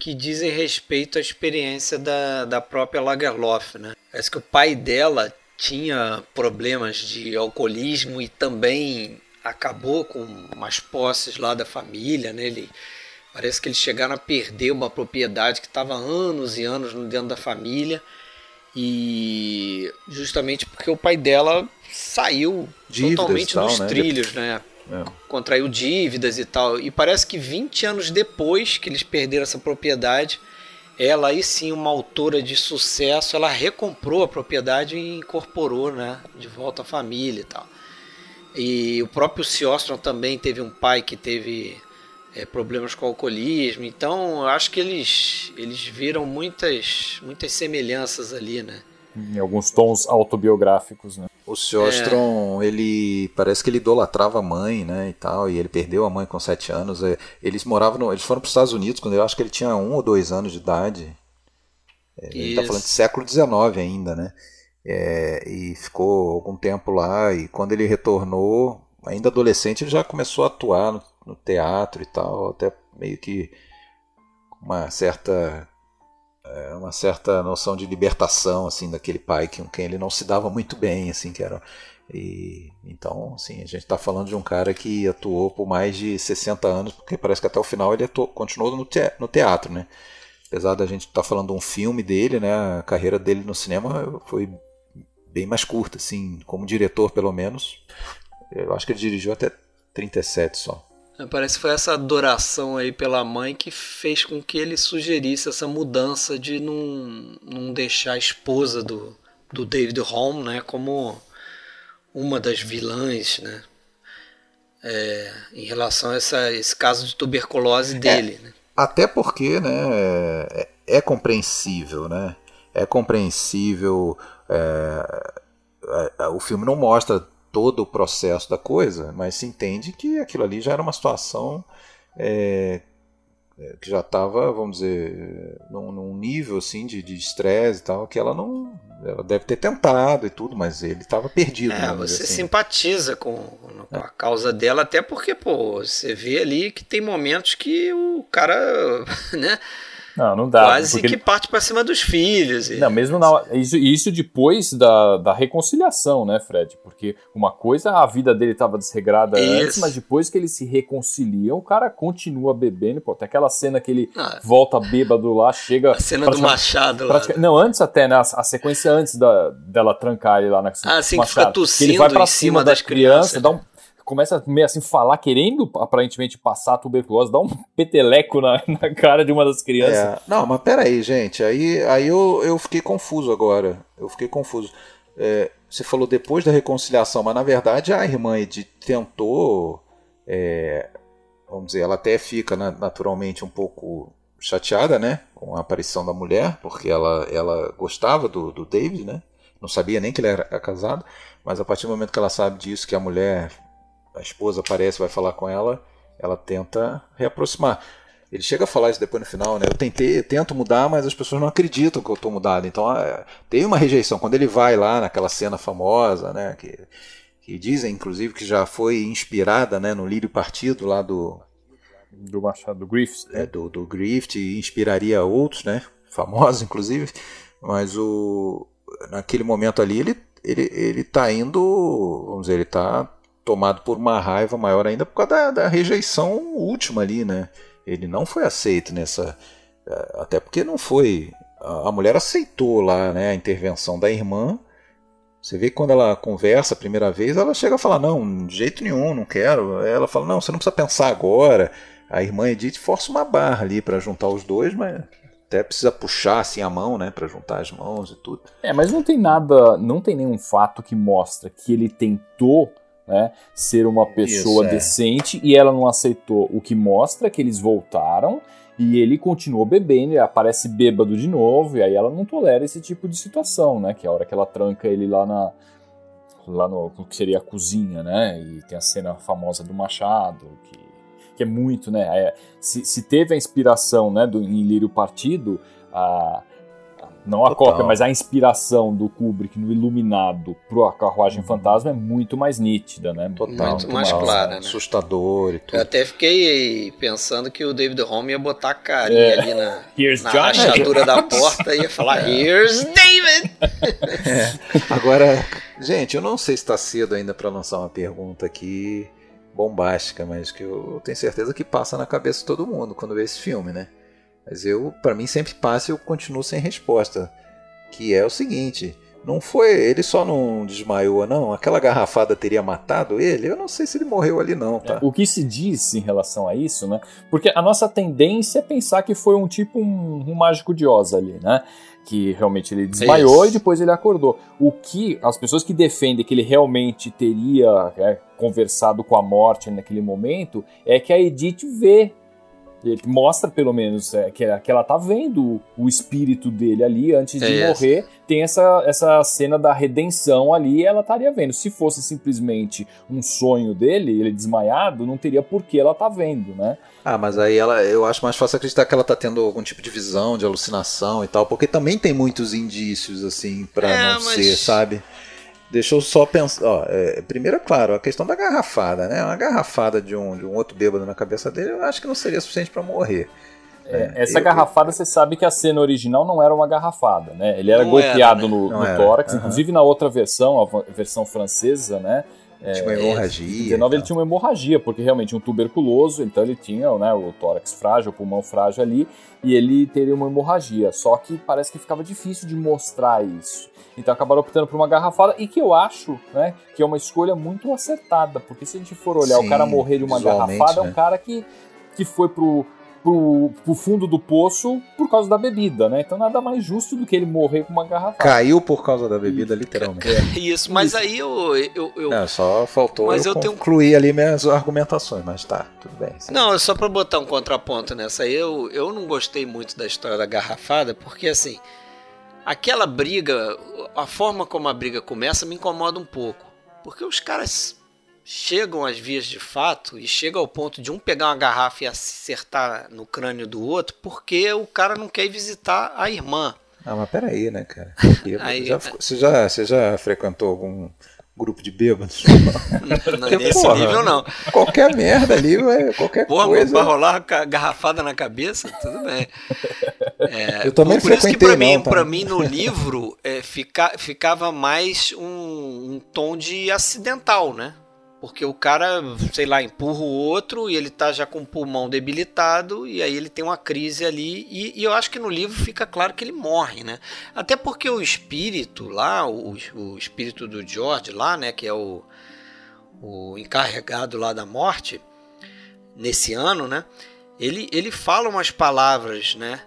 que dizem respeito à experiência da, da própria Lagerlof, né, parece que o pai dela tinha problemas de alcoolismo e também acabou com umas posses lá da família, né? Ele, parece que eles chegaram a perder uma propriedade que estava anos e anos dentro da família e justamente porque o pai dela saiu Dívidas totalmente tal, dos né? trilhos, né? É. Contraiu dívidas e tal. E parece que 20 anos depois que eles perderam essa propriedade, ela aí sim, uma autora de sucesso, ela recomprou a propriedade e incorporou, né, de volta à família e tal. E o próprio Siostron também teve um pai que teve é, problemas com alcoolismo. Então, eu acho que eles, eles viram muitas, muitas semelhanças ali, né? Em alguns tons autobiográficos, né? O Siostron, é... ele parece que ele idolatrava a mãe, né, e tal, e ele perdeu a mãe com sete anos. É, eles moravam, no, eles foram para os Estados Unidos quando eu acho que ele tinha um ou dois anos de idade. É, ele está falando de século XIX ainda, né? é, e ficou algum tempo lá. E quando ele retornou, ainda adolescente, ele já começou a atuar no, no teatro e tal, até meio que uma certa é, uma certa noção de libertação assim daquele pai com quem ele não se dava muito bem assim que era e então assim a gente está falando de um cara que atuou por mais de 60 anos porque parece que até o final ele atuou, continuou no, te, no teatro né? Apesar da gente estar tá falando de um filme dele né a carreira dele no cinema foi bem mais curta assim como diretor pelo menos. Eu acho que ele dirigiu até 37 só Parece que foi essa adoração aí pela mãe que fez com que ele sugerisse essa mudança de não, não deixar a esposa do, do David Holm né, como uma das vilãs né, é, em relação a essa, esse caso de tuberculose é, dele. É, né. Até porque né, é, é, compreensível, né? É compreensível. É, é, o filme não mostra todo o processo da coisa, mas se entende que aquilo ali já era uma situação é, é que já estava, vamos dizer, num, num, nível assim de estresse e tal, que ela não. Ela deve ter tentado e tudo, mas ele estava perdido. É, você assim. simpatiza com, com a causa dela, até porque, pô, você vê ali que tem momentos que o cara, <laughs> né? Não, não dá. Quase que parte para cima dos filhos. E... Não, mesmo na, isso, isso depois da, da reconciliação, né, Fred? Porque uma coisa, a vida dele estava desregrada isso. antes, mas depois que eles se reconciliam, o cara continua bebendo. Pô, tem aquela cena que ele ah, volta bêbado lá, chega. A cena do Machado lá. Né? Não, antes até, né? A, a, sequência antes da, dela trancar ele lá na Ah, sim, que fica tossindo ele vai pra cima, cima das crianças, criança, dá um começa meio assim falar, querendo aparentemente passar a tuberculose, dá um <laughs> peteleco na, na cara de uma das crianças. É, não, mas peraí, gente, aí, aí eu, eu fiquei confuso agora. Eu fiquei confuso. É, você falou depois da reconciliação, mas na verdade a irmã Edith tentou. É, vamos dizer, ela até fica naturalmente um pouco chateada, né, com a aparição da mulher, porque ela, ela gostava do, do David, né, não sabia nem que ele era casado, mas a partir do momento que ela sabe disso, que a mulher a esposa aparece, vai falar com ela, ela tenta reaproximar. Ele chega a falar isso depois no final, né? Eu tentei, eu tento mudar, mas as pessoas não acreditam que eu estou mudado. Então é, tem uma rejeição. Quando ele vai lá naquela cena famosa, né? Que, que dizem, inclusive, que já foi inspirada, né? No Lírio Partido lá do do Machado do Griffith, né? é, do, do Griffith, inspiraria outros, né? Famosos, <laughs> inclusive. Mas o naquele momento ali ele ele ele está indo, vamos dizer, ele está tomado por uma raiva maior ainda por causa da, da rejeição última ali, né? Ele não foi aceito nessa. É, até porque não foi. A mulher aceitou lá né, a intervenção da irmã. Você vê que quando ela conversa a primeira vez, ela chega a falar: Não, de jeito nenhum, não quero. Ela fala: Não, você não precisa pensar agora. A irmã Edith força uma barra ali para juntar os dois, mas até precisa puxar assim a mão, né, para juntar as mãos e tudo. É, mas não tem nada, não tem nenhum fato que mostra que ele tentou né, ser uma pessoa Isso, é. decente e ela não aceitou. O que mostra que eles voltaram e ele continuou bebendo, e aparece bêbado de novo, e aí ela não tolera esse tipo de situação, né? Que é a hora que ela tranca ele lá na. lá no que seria a cozinha, né? E tem a cena famosa do Machado, que, que é muito, né? É, se, se teve a inspiração né, do, em Lírio Partido, a, não a Total. cópia, mas a inspiração do Kubrick no Iluminado pro A Carruagem Fantasma é muito mais nítida, né? Total. Muito, mais, mais clara, né? Assustador e tudo. Eu até fiquei pensando que o David Holm ia botar a carinha é. ali na, <laughs> na rachadura da <laughs> porta e ia falar é. Here's David! <laughs> É. Agora, gente, eu não sei se está cedo ainda para lançar uma pergunta aqui bombástica, mas que eu tenho certeza que passa na cabeça de todo mundo quando vê esse filme, né? Mas eu, para mim, sempre passa e eu continuo sem resposta. Que é o seguinte: não foi. Ele só não desmaiou, não. Aquela garrafada teria matado ele? Eu não sei se ele morreu ali, não, tá? O que se diz em relação a isso, né? Porque a nossa tendência é pensar que foi um tipo um, um mágico de Oz ali, né? Que realmente ele desmaiou e depois ele acordou. O que as pessoas que defendem que ele realmente teria é, conversado com a morte naquele momento é que a Edith vê Ele mostra, pelo menos, é, que, que ela tá vendo o espírito dele ali antes de é morrer. Tem essa, essa cena da redenção ali ela estaria vendo. Se fosse simplesmente um sonho dele, ele desmaiado, não teria por que ela tá vendo, né? Ah, mas aí ela, eu acho mais fácil acreditar que ela tá tendo algum tipo de visão, de alucinação e tal, porque também tem muitos indícios, assim, para é, não mas... ser, sabe? Deixa eu só pensar. Ó, é, primeiro, é claro, a questão da garrafada, né? Uma garrafada de um, de um outro bêbado na cabeça dele, eu acho que não seria suficiente para morrer. É, né? essa eu, garrafada, eu... você sabe que a cena original não era uma garrafada, né? Ele era golpeado era, né? no, no tórax, uhum. inclusive na outra versão, a versão francesa, né? Tinha uma é, hemorragia. Em 19 ele tinha uma hemorragia, porque realmente um tuberculoso, então ele tinha né, o tórax frágil, o pulmão frágil ali, e ele teria uma hemorragia. Só que parece que ficava difícil de mostrar isso. Então acabaram optando por uma garrafada, e que eu acho né, que é uma escolha muito acertada, porque se a gente for olhar Sim, o cara morrer de uma garrafada, né? é um né? cara que, que foi pro pro, pro fundo do poço por causa da bebida, né? Então nada mais justo do que ele morrer com uma garrafa. Caiu por causa da bebida, literalmente. Isso, mas aí eu. eu, eu... Não, só faltou mas eu, eu concluir tenho... ali minhas argumentações, mas tá, tudo bem. Sim. Não, só pra botar um contraponto nessa aí, eu, eu não gostei muito da história da garrafada, porque assim. Aquela briga, a forma como a briga começa me incomoda um pouco. Porque os caras chegam às vias de fato e chega ao ponto de um pegar uma garrafa e acertar no crânio do outro porque o cara não quer ir visitar a irmã. Ah, mas peraí, né, cara? Aí, já, você, já, você já frequentou algum grupo de bêbados? <laughs> Não, nesse porra, nível não. Qualquer merda ali, qualquer porra, coisa. Pra rolar garrafada na cabeça, tudo bem. É, eu também por, por frequentei, isso que pra mim, não, tá? pra mim no livro é, fica, ficava mais um, um tom de acidental, né? Porque o cara, sei lá, empurra o outro e ele tá já com o pulmão debilitado e aí ele tem uma crise ali. E, e eu acho que no livro fica claro que ele morre, né? Até porque o espírito lá, o, o espírito do George lá, né, que é o, o encarregado lá da morte, nesse ano, né? Ele, ele fala umas palavras, né?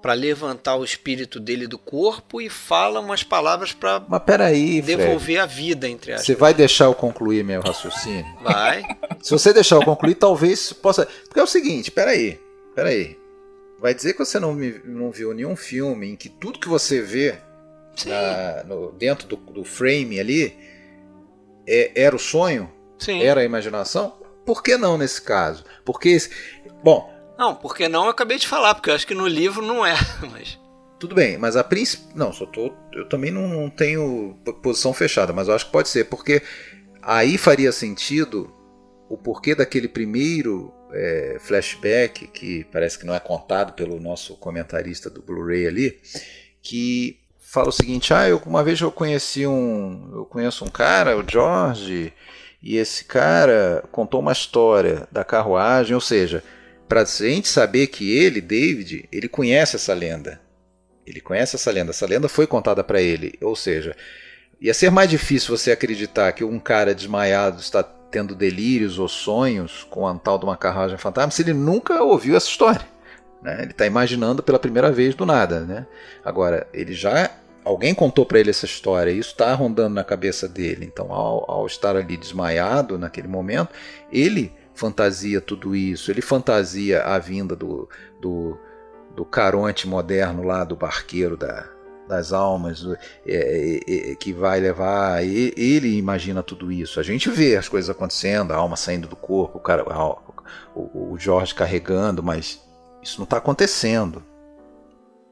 Para levantar o espírito dele do corpo e fala umas palavras para devolver Fred. a vida entre as Você vai deixar eu concluir meu raciocínio? Vai. Se você deixar eu concluir, talvez possa. Porque é o seguinte, peraí, peraí. Vai dizer que você não, não viu nenhum filme em que tudo que você vê na, no, dentro do, do, frame ali é, era o sonho? Sim. Era a imaginação? Por que não nesse caso? Porque, bom, não, porque não eu acabei de falar, porque eu acho que no livro não é, <laughs> mas. Tudo bem, mas a princípio. Não, só tô. Eu também não, não tenho posição fechada, mas eu acho que pode ser, porque aí faria sentido o porquê daquele primeiro é, flashback, que parece que não é contado pelo nosso comentarista do Blu-ray ali, que fala o seguinte: ah, eu, uma vez eu conheci um. Eu conheço um cara, o George, e esse cara contou uma história da carruagem, ou seja para a gente saber que ele, David, ele conhece essa lenda. Ele conhece essa lenda. Essa lenda foi contada para ele. Ou seja, ia ser mais difícil você acreditar que um cara desmaiado está tendo delírios ou sonhos com a tal de uma carruagem fantasma se ele nunca ouviu essa história. Né? Ele está imaginando pela primeira vez do nada. Né? Agora, ele já. Alguém contou para ele essa história, e isso está rondando na cabeça dele. Então, ao, ao estar ali desmaiado naquele momento, ele fantasia tudo isso, ele fantasia a vinda do, do, do Caronte moderno lá, do barqueiro da, das almas, é, é, é, que vai levar. Ele imagina tudo isso. A gente vê as coisas acontecendo, a alma saindo do corpo, o, cara, o, o Jorge carregando, mas isso não está acontecendo.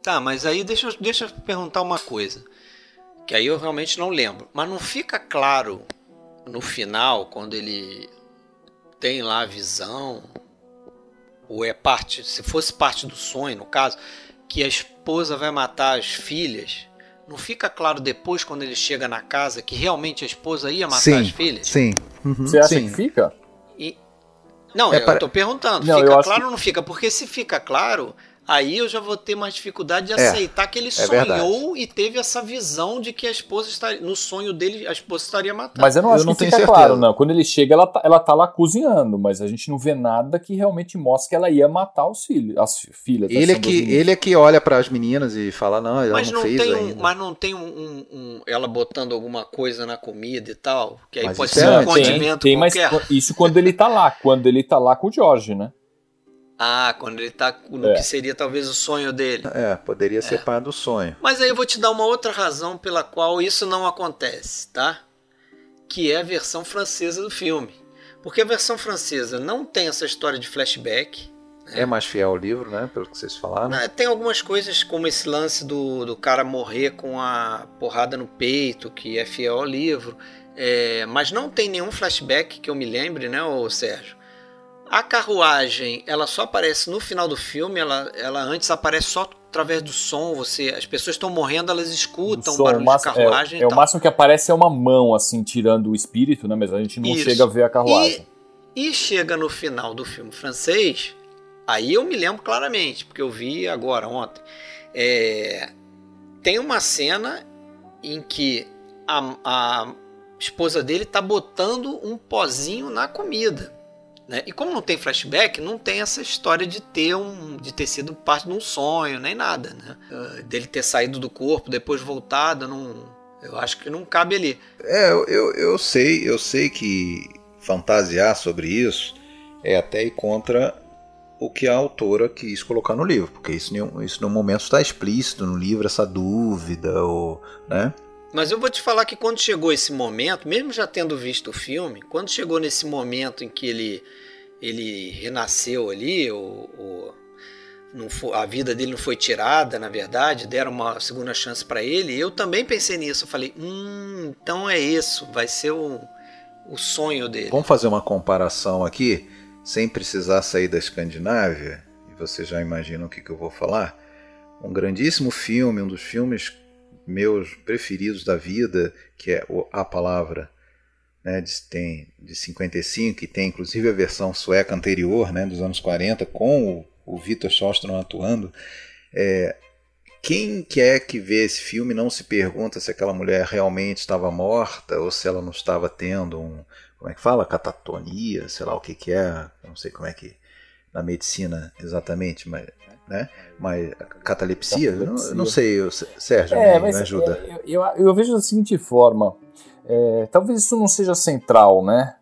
Tá, mas aí deixa, deixa eu perguntar uma coisa, que aí eu realmente não lembro. Mas não fica claro no final, quando ele tem lá a visão, ou é parte, se fosse parte do sonho, no caso, que a esposa vai matar as filhas, não fica claro depois quando ele chega na casa que realmente a esposa ia matar sim, as filhas? Sim. Uhum, Você acha sim. que fica? E... Não, é eu para... tô perguntando, não, fica claro que... ou não fica? Porque se fica claro, aí eu já vou ter mais dificuldade de é, aceitar que ele é sonhou verdade. e teve essa visão de que a esposa estaria. No sonho dele, a esposa estaria matando. Mas eu não acho eu não que fica certeza. claro, não. Quando ele chega, ela tá, ela tá lá cozinhando, mas a gente não vê nada que realmente mostre que ela ia matar os filhos, as filhas. Ele é, que, ele é que olha para as meninas e fala, não, ela mas não, não fez tem um, Mas não tem um, um, um, ela botando alguma coisa na comida e tal, que aí mas pode ser é um condimento tem, tem, qualquer. Mas isso quando ele tá lá, quando ele tá lá com o George, né? Ah, quando ele tá no é. que seria talvez o sonho dele. É, poderia ser é. parte do sonho. Mas aí eu vou te dar uma outra razão pela qual isso não acontece, tá? Que é a versão francesa do filme. Porque a versão francesa não tem essa história de flashback. Né? É mais fiel ao livro, né? Pelo que vocês falaram. Não, tem algumas coisas, como esse lance do, do cara morrer com a porrada no peito, que é fiel ao livro. É, mas não tem nenhum flashback que eu me lembre, né, ô Sérgio? A carruagem, ela só aparece no final do filme, ela, ela antes aparece só através do som, você, as pessoas estão morrendo, elas escutam o, som, barulho máximo, de carruagem. É, é o máximo que aparece é uma mão assim tirando o espírito, né? Mas a gente não Isso. chega a ver a carruagem. E, e, chega no final do filme francês, aí eu me lembro claramente, porque eu vi agora ontem. É, tem uma cena em que a, a esposa dele está botando um pozinho na comida. Né? E como não tem flashback, não tem essa história de ter um, de ter sido parte de um sonho, nem nada, né? Uh, dele ter saído do corpo, depois voltado, não, eu acho que não cabe ali. É, eu, eu sei, eu sei que fantasiar sobre isso é até ir contra o que a autora quis colocar no livro, porque isso, isso no momento está explícito no livro, essa dúvida, ou, né? Mas eu vou te falar que quando chegou esse momento, mesmo já tendo visto o filme, quando chegou nesse momento em que ele, ele renasceu ali, ou não foi, a vida dele não foi tirada, na verdade, deram uma segunda chance para ele, eu também pensei nisso. Eu falei, hum, então é isso, vai ser o, o sonho dele. Vamos fazer uma comparação aqui, sem precisar sair da Escandinávia, e você já imagina o que, que eu vou falar. Um grandíssimo filme, um dos filmes meus preferidos da vida, que é A Palavra, né, de, tem, de 55, que tem inclusive a versão sueca anterior, né, dos anos 40, com o, o Victor Sjöström atuando. É, quem quer que vê esse filme não se pergunta se aquela mulher realmente estava morta ou se ela não estava tendo um, como é que fala, catatonia, sei lá o que que é, não sei como é que na medicina exatamente, mas né? Mas catalepsia, catalepsia. Eu, não, sei, eu, Sérgio, é, me, me, ajuda. É, eu, eu, eu, vejo da seguinte forma, é, talvez isso não seja central, né?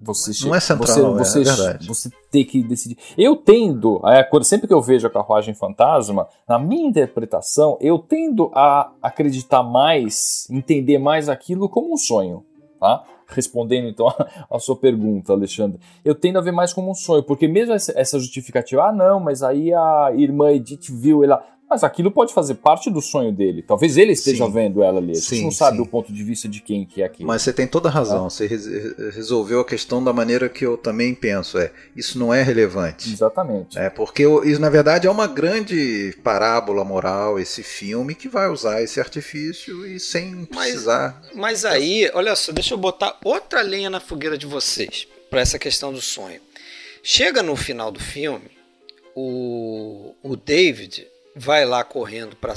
Você, não é central, você, é, você, é verdade. Você ter que decidir. Eu tendo, sempre que eu vejo a carruagem fantasma, na minha interpretação, eu tendo a acreditar mais, entender mais aquilo como um sonho, tá? Respondendo então <laughs> a, sua pergunta, Alexandre, eu tendo a ver mais como um sonho, porque mesmo essa, essa justificativa, ah não, mas aí a irmã Edith viu ela, mas aquilo pode fazer parte do sonho dele. Talvez ele esteja sim. vendo ela ali. A gente sim, não sabe sim. o ponto de vista de quem que é aquilo. Mas você tem toda a razão. Ah. Você resolveu a questão da maneira que eu também penso. É, isso não é relevante. Exatamente. É, porque isso, na verdade, é uma grande parábola moral, esse filme, que vai usar esse artifício e sem precisar. Mas, mas aí, olha só, deixa eu botar outra lenha na fogueira de vocês para essa questão do sonho. Chega no final do filme, o, o David vai lá correndo para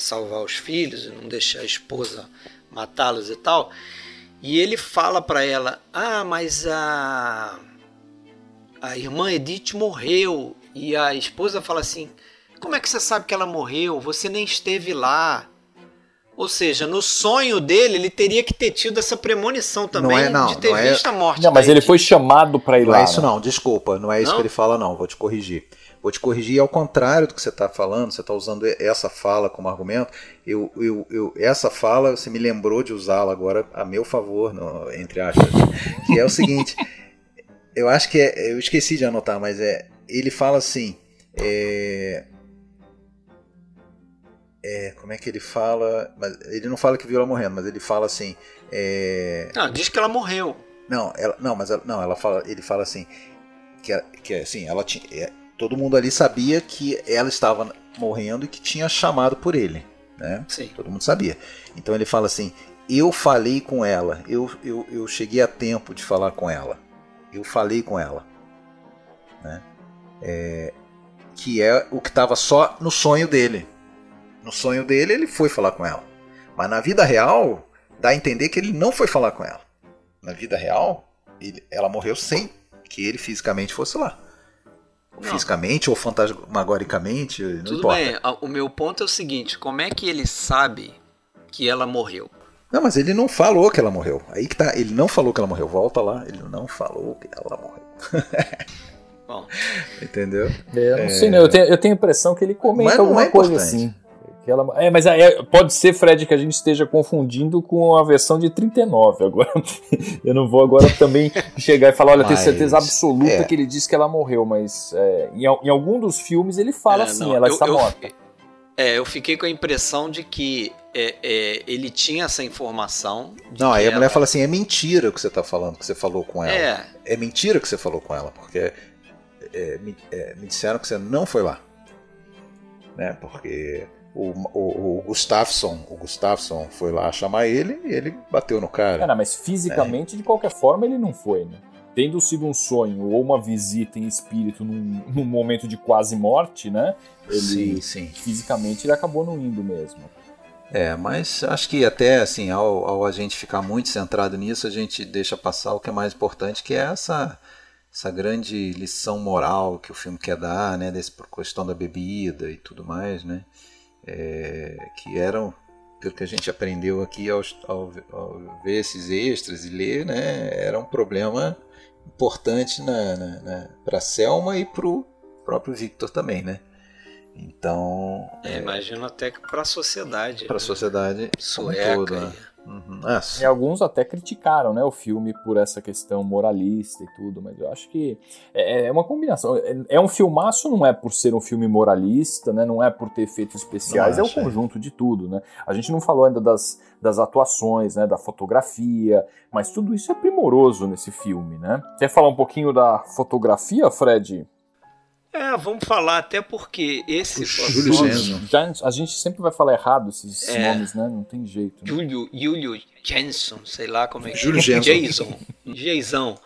salvar os filhos e não deixar a esposa matá-los e tal. E ele fala para ela: Ah, mas a, a irmã Edith morreu. E a esposa fala assim: Como é que você sabe que ela morreu? Você nem esteve lá. Ou seja, no sonho dele, ele teria que ter tido essa premonição também não é, não, de ter é visto é... a morte. Não, mas ele foi chamado para ir não lá. Não é isso não, desculpa, não é isso não? que ele fala não, vou te corrigir. Vou te corrigir ao contrário do que você está falando, você está usando essa fala como argumento. Eu, eu, eu, essa fala, você me lembrou de usá-la agora a meu favor, no, entre aspas. <laughs> Que é o seguinte: eu acho que é, eu esqueci de anotar, mas é. Ele fala assim. É, é, como é que ele fala? Mas ele não fala que viu ela morrendo, mas ele fala assim. É, não, diz que ela morreu. Não, ela, não, mas ela, não, ela fala, ele fala assim que, que assim, ela tinha, é, todo mundo ali sabia que ela estava morrendo e que tinha chamado por ele. Né? Sim. Todo mundo sabia. Então ele fala assim: Eu falei com ela, eu, eu, eu cheguei a tempo de falar com ela. Eu falei com ela. Né? É, que é o que estava só no sonho dele. No sonho dele, ele foi falar com ela. Mas na vida real, dá a entender que ele não foi falar com ela. Na vida real, ele, ela morreu sem que ele fisicamente fosse lá. Não. fisicamente ou fantasmagoricamente, não Tudo importa. bem, o meu ponto é o seguinte, como é que ele sabe que ela morreu? Não, mas ele não falou que ela morreu. Aí que tá, ele não falou que ela morreu. Volta lá, ele não falou que ela morreu. Bom. <laughs> Entendeu? É, eu não é... sei, né? Eu tenho, eu tenho a impressão que ele comenta alguma é coisa assim. Que ela, é, mas é, pode ser, Fred, que a gente esteja confundindo com a versão de 39 agora. <laughs> eu não vou agora também chegar e falar, olha, mas, tenho certeza absoluta é. que ele disse que ela morreu, mas é, em, em, algum dos filmes ele fala é, assim, não, ela eu, está eu, morta. É, eu fiquei com a impressão de que é, é, ele tinha essa informação. Não, aí a ela... mulher fala assim: é mentira o que você está falando, que você falou com ela. É. É mentira que você falou com ela, porque é, me, é, me, disseram que você não foi lá. Né? Porque o, o, o Gustafsson, o Gustafsson foi lá chamar ele e ele bateu no cara. Não, mas fisicamente, de qualquer forma, ele não foi, né? Tendo sido um sonho ou uma visita em espírito num, num momento de quase morte, né? Ele, sim, sim. Fisicamente ele acabou não indo mesmo. É, mas acho que até assim, ao, ao, a gente ficar muito centrado nisso, a gente deixa passar o que é mais importante, que é essa, essa grande lição moral que o filme quer dar, né, dessa questão da bebida e tudo mais, né, é, que eram, pelo que a gente aprendeu aqui ao, ao, ao, ver esses extras e ler, né, era um problema importante na, na, na para Selma e para o próprio Victor também, né. Então. É, é, imagino até que para a sociedade. Para a né? sociedade sueca. Todo, né? Uhum. É. E alguns até criticaram né, o filme por essa questão moralista e tudo, mas eu acho que é, é uma combinação. É, é um filmaço, não é por ser um filme moralista, né, não é por ter efeitos especiais, é o conjunto de tudo. Né? A gente não falou ainda das, das atuações, né, da fotografia, mas tudo isso é primoroso nesse filme. Né? Quer falar um pouquinho da fotografia, Fred? É, vamos falar até porque esse Júlio Jenson. A gente sempre vai falar errado esses é. nomes, né? Não tem jeito. Né? Júlio, Júlio Jenson, sei lá como é que Júlio. <laughs> Jason. Jason.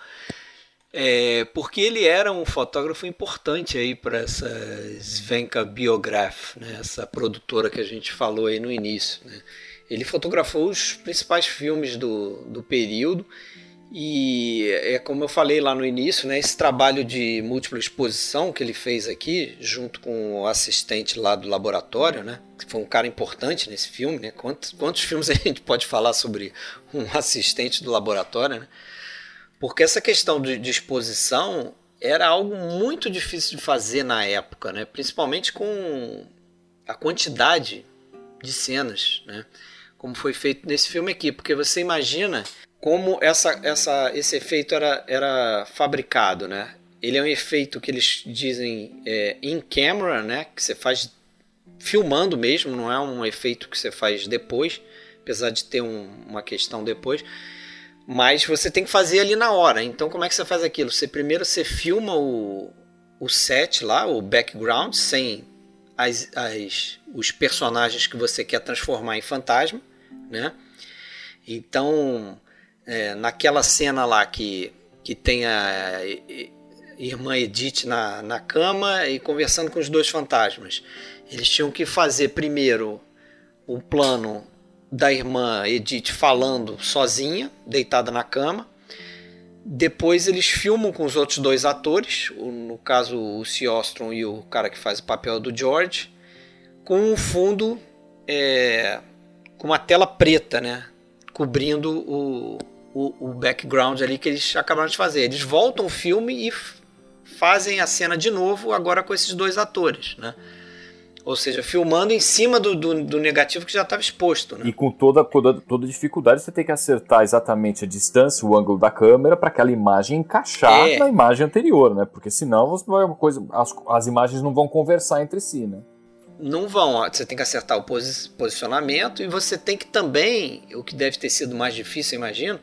É, porque ele era um fotógrafo importante aí para essa Svenka Biograph, né? essa produtora que a gente falou aí no início. Né? Ele fotografou os principais filmes do, do período e é como eu falei lá no início, né, esse trabalho de múltipla exposição que ele fez aqui, junto com o assistente lá do laboratório, né, que foi um cara importante nesse filme, né, quantos, quantos filmes <laughs> a gente pode falar sobre um assistente do laboratório, né? Porque essa questão de, de exposição era algo muito difícil de fazer na época, né, principalmente com a quantidade de cenas, né, como foi feito nesse filme aqui, porque você imagina como essa, essa, esse efeito era, era fabricado, né? Ele é um efeito que eles dizem é, in camera, né? Que você faz filmando mesmo, não é um efeito que você faz depois, apesar de ter um, uma questão depois. Mas você tem que fazer ali na hora. Então como é que você faz aquilo? Você primeiro você filma o, o set lá, o background, sem as, as, os personagens que você quer transformar em fantasma, né? Então é, naquela cena lá que, que tem a irmã Edith na, na cama e conversando com os dois fantasmas. Eles tinham que fazer primeiro o plano da irmã Edith falando sozinha, deitada na cama. Depois eles filmam com os outros dois atores, no caso o Seostrom e o cara que faz o papel do George, com um fundo é, com uma tela preta, né, cobrindo o, o, o background ali que eles acabaram de fazer. Eles voltam o filme e fazem a cena de novo, agora com esses dois atores, né? Ou seja, filmando em cima do, do, do negativo que já estava exposto. Né? E com toda, toda, toda dificuldade, você tem que acertar exatamente a distância, o ângulo da câmera, para aquela imagem encaixar é. na imagem anterior, né? Porque senão você vai uma coisa, as, as imagens não vão conversar entre si, né? Não vão. Você tem que acertar o posicionamento e você tem que também, o que deve ter sido mais difícil, imagino,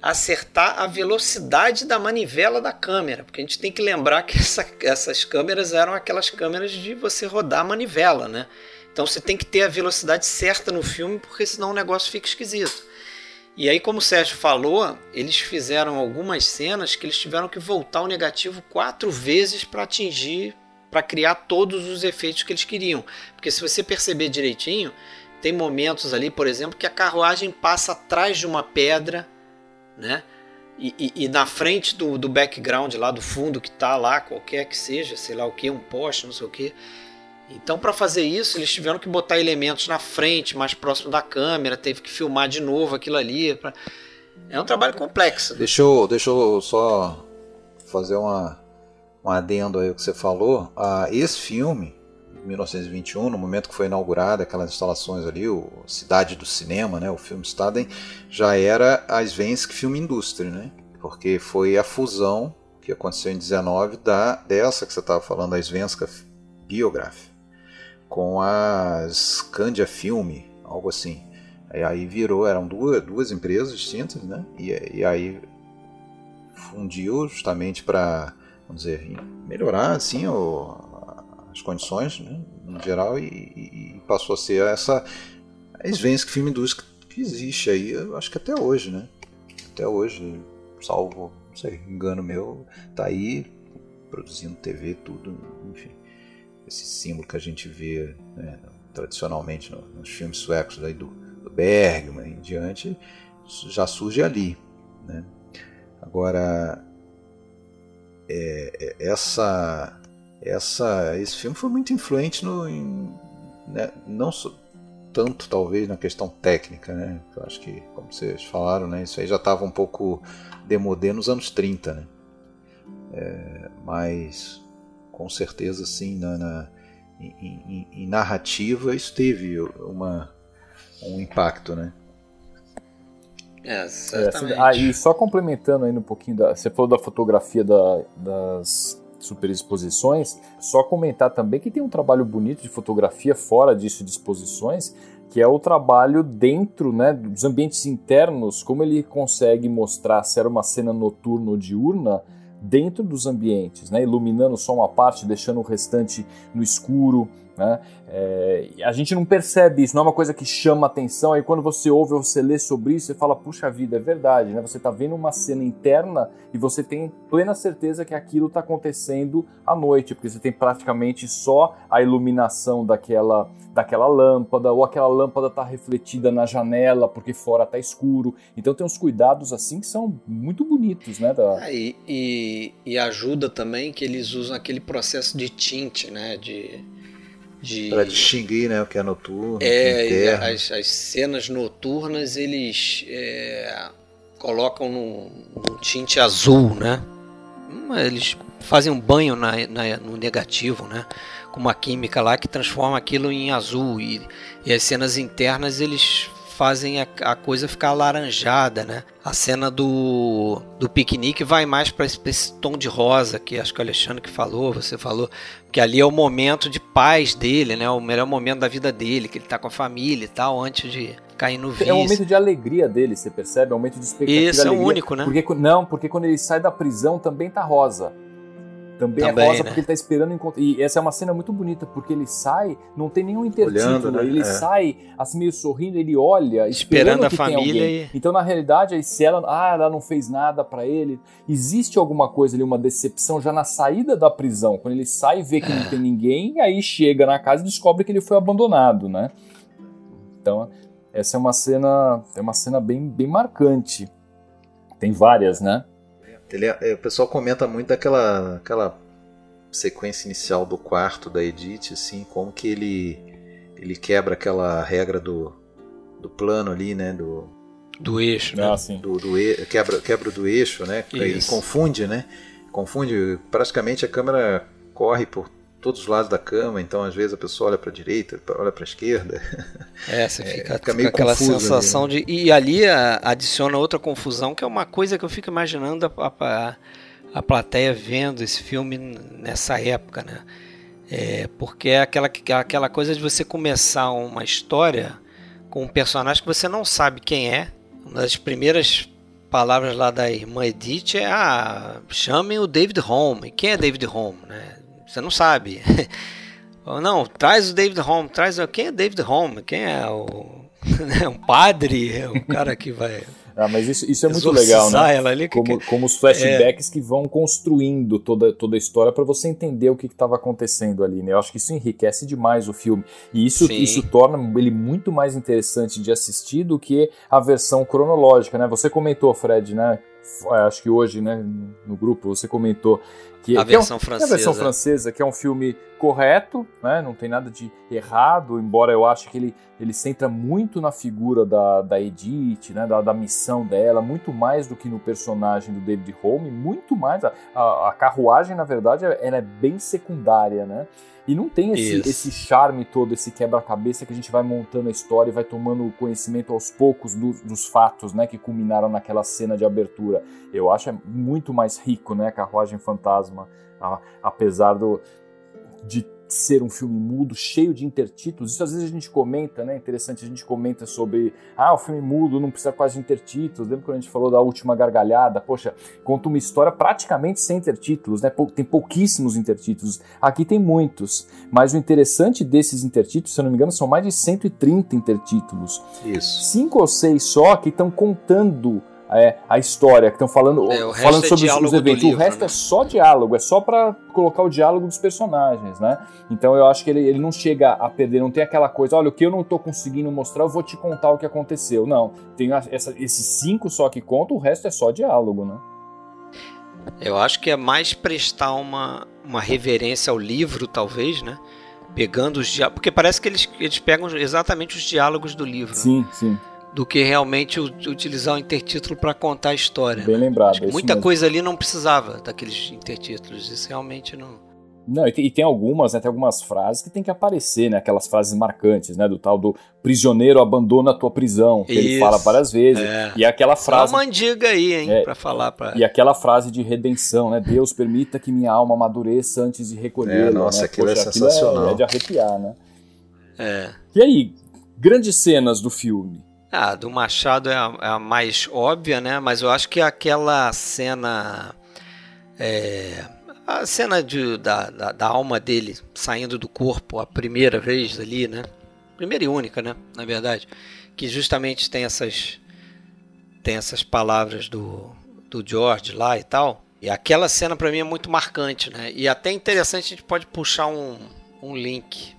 acertar a velocidade da manivela da câmera, porque a gente tem que lembrar que essa, essas câmeras eram aquelas câmeras de você rodar a manivela, né? Então você tem que ter a velocidade certa no filme, porque senão o negócio fica esquisito. E aí, como o Sérgio falou, eles fizeram algumas cenas que eles tiveram que voltar o negativo quatro vezes para atingir, para criar todos os efeitos que eles queriam. Porque se você perceber direitinho, tem momentos ali, por exemplo, que a carruagem passa atrás de uma pedra né? E, e, e, na frente do, do background lá do fundo que tá lá, qualquer que seja, sei lá o que, um poste, não sei o que. Então, para fazer isso, eles tiveram que botar elementos na frente, mais próximo da câmera, teve que filmar de novo aquilo ali. Pra... É um trabalho complexo. Deixa eu, deixa eu só fazer uma, um adendo aí que você falou, esse filme, 1921, no momento que foi inaugurada aquelas instalações ali, o Cidade do Cinema, né, o filme Staden, já era a Svensk Film Industry, né? Porque foi a fusão que aconteceu em 19 da dessa que você estava falando, a Svenska Biograph, com a Scandia Filme, algo assim. E aí virou, eram duas, duas empresas distintas, né? E, e aí fundiu justamente para, vamos dizer, melhorar assim o, as condições, né, em geral, e, e, passou a ser essa Svensk Film Industry que existe aí, eu acho que até hoje, né? Até hoje, salvo, não sei, engano meu, tá aí produzindo TV, tudo, enfim. Esse símbolo que a gente vê né, tradicionalmente nos filmes suecos daí do, do Bergman em diante, já surge ali, né? Agora, é, é, essa, essa, esse filme foi muito influente no, em, né, não tanto talvez na questão técnica, né? Eu acho que, como vocês falaram, né, isso aí já estava um pouco demodê nos anos 30, né? É, mas com certeza sim na, na em, em, em, narrativa isso teve uma, um impacto, né? É, certamente. É, e só complementando aí um pouquinho da, você falou da fotografia da, das superexposições, só comentar também que tem um trabalho bonito de fotografia fora disso de exposições, que é o trabalho dentro né, dos ambientes internos, como ele consegue mostrar se era uma cena noturna ou diurna dentro dos ambientes, né, iluminando só uma parte, deixando o restante no escuro, né? É, a gente não percebe isso, não é uma coisa que chama atenção. Aí quando você ouve ou você lê sobre isso, você fala: puxa vida, é verdade. Né? Você está vendo uma cena interna e você tem plena certeza que aquilo está acontecendo à noite, porque você tem praticamente só a iluminação daquela, daquela lâmpada, ou aquela lâmpada está refletida na janela porque fora está escuro. Então tem uns cuidados assim que são muito bonitos, né? Da... É, e, e, e ajuda também que eles usam aquele processo de tinte, né? De de para distinguir né o que é noturno é, as, as cenas noturnas eles é, colocam num, num, tinte azul né? Eles fazem um banho na, na, no negativo né? Com uma química lá que transforma aquilo em azul. E, e as cenas internas eles fazem a, a, coisa ficar alaranjada, né? A cena do, do piquenique vai mais para esse, esse, tom de rosa que acho que o Alexandre que falou, você falou, que ali é o momento de paz dele, né? O melhor momento da vida dele, que ele tá com a família e tal, antes de cair no vício. É um momento de alegria dele, você percebe? É um momento de expectativa. Isso, é o único, né? Porque, não, porque quando ele sai da prisão também tá rosa. Também, é Também é rosa né? porque ele tá esperando encontrar. E essa é uma cena muito bonita, porque ele sai, não tem nenhum intertítulo, né? ele é. sai assim meio sorrindo, ele olha, esperando, esperando a família. E... Então, na realidade, se ela, ah, ela não fez nada para ele, existe alguma coisa ali, uma decepção já na saída da prisão, quando ele sai e vê que não tem ninguém, aí chega na casa e descobre que ele foi abandonado, né? Então, essa é uma cena, é uma cena bem, bem marcante. Tem várias, né? Ele, é, o pessoal comenta muito daquela aquela sequência inicial do quarto da Edith, assim, como que ele ele quebra aquela regra do, do plano ali, né, do do eixo, né? Ah, sim. Do, do e, quebra quebra do eixo, né? E confunde, né? Confunde praticamente a câmera corre por todos os lados da cama, então às vezes a pessoa olha para a direita, olha para a esquerda. É, você fica, é, fica meio aquela sensação ali, né? de. E ali adiciona outra confusão, que é uma coisa que eu fico imaginando a, a, a plateia vendo esse filme nessa época, né? É, porque é aquela, aquela coisa de você começar uma história com um personagem que você não sabe quem é. Uma das primeiras palavras lá da irmã Edith é: ah, chamem o David Home. Quem é David Home? Né? Você não sabe. <laughs> não, traz o David Home, traz quem é David Home? Quem é o <laughs> um padre? É o cara que vai <laughs> ah, mas isso, isso é muito legal, né? Ali, como, que... como os flashbacks é... que vão construindo toda, toda a história para você entender o que estava acontecendo ali, né? Eu acho que isso enriquece demais o filme. E isso, isso torna ele muito mais interessante de assistir do que a versão cronológica, né? Você comentou, Fred, né? Acho que hoje, né, no grupo você comentou que a que versão é um, francesa. a versão francesa, que é um filme correto, né, não tem nada de errado, embora eu ache que ele, ele centra muito na figura da, da Edith, né, da, da missão dela, muito mais do que no personagem do David Home, muito mais. A, a, a carruagem, na verdade, ela é bem secundária, né? E não tem esse, esse charme todo, esse quebra-cabeça que a gente vai montando a história e vai tomando conhecimento aos poucos do, dos fatos, né, que culminaram naquela cena de abertura. Eu acho é muito mais rico, né, Carruagem Fantasma, a, apesar do, de ser um filme mudo, cheio de intertítulos. Isso às vezes a gente comenta, né? Interessante, a gente comenta sobre ah, o filme mudo não precisa quase de intertítulos. Lembra quando a gente falou da última gargalhada? Poxa, conta uma história praticamente sem intertítulos, né? Tem pouquíssimos intertítulos. Aqui tem muitos. Mas o interessante desses intertítulos, se eu não me engano, são mais de 130 intertítulos. Isso. Cinco ou seis só que estão contando é, a história, que estão falando, é, falando é sobre os eventos. Livro, o resto né? é só diálogo, é só para colocar o diálogo dos personagens, né? Então eu acho que ele, ele não chega a perder, não tem aquela coisa, olha, o que eu não estou conseguindo mostrar, eu vou te contar o que aconteceu. Não, tem essa, esses cinco só que contam, o resto é só diálogo, né? Eu acho que é mais prestar uma, uma reverência ao livro, talvez, né? Pegando os diálogos. Porque parece que eles, eles pegam exatamente os diálogos do livro. Sim, né? sim do que realmente utilizar o intertítulo para contar a história. Bem né? lembrado. É muita coisa ali não precisava daqueles intertítulos. Isso realmente não. Não, e tem, e tem, algumas, né, tem algumas frases que tem que aparecer, né? Aquelas frases marcantes, né? Do tal do prisioneiro abandona a tua prisão, que Isso, ele fala várias vezes. É. E aquela frase. Dá uma andiga aí, hein, é, pra falar. Pra... E aquela frase de redenção, né? Deus permita que minha alma amadureça antes de recolher. É, nossa, né? aquilo é Poxa, é sensacional. é, é de arrepiar, né? É. E aí, grandes cenas do filme. Ah, do Machado é a, é a, mais óbvia, né? Mas eu acho que aquela cena. É, a cena de, da, da, da, alma dele saindo do corpo a primeira vez ali, né? Primeira e única, né? Na verdade. Que justamente tem essas. Tem essas palavras do, do George lá e tal. E aquela cena para mim é muito marcante, né? E até interessante a gente pode puxar um, um link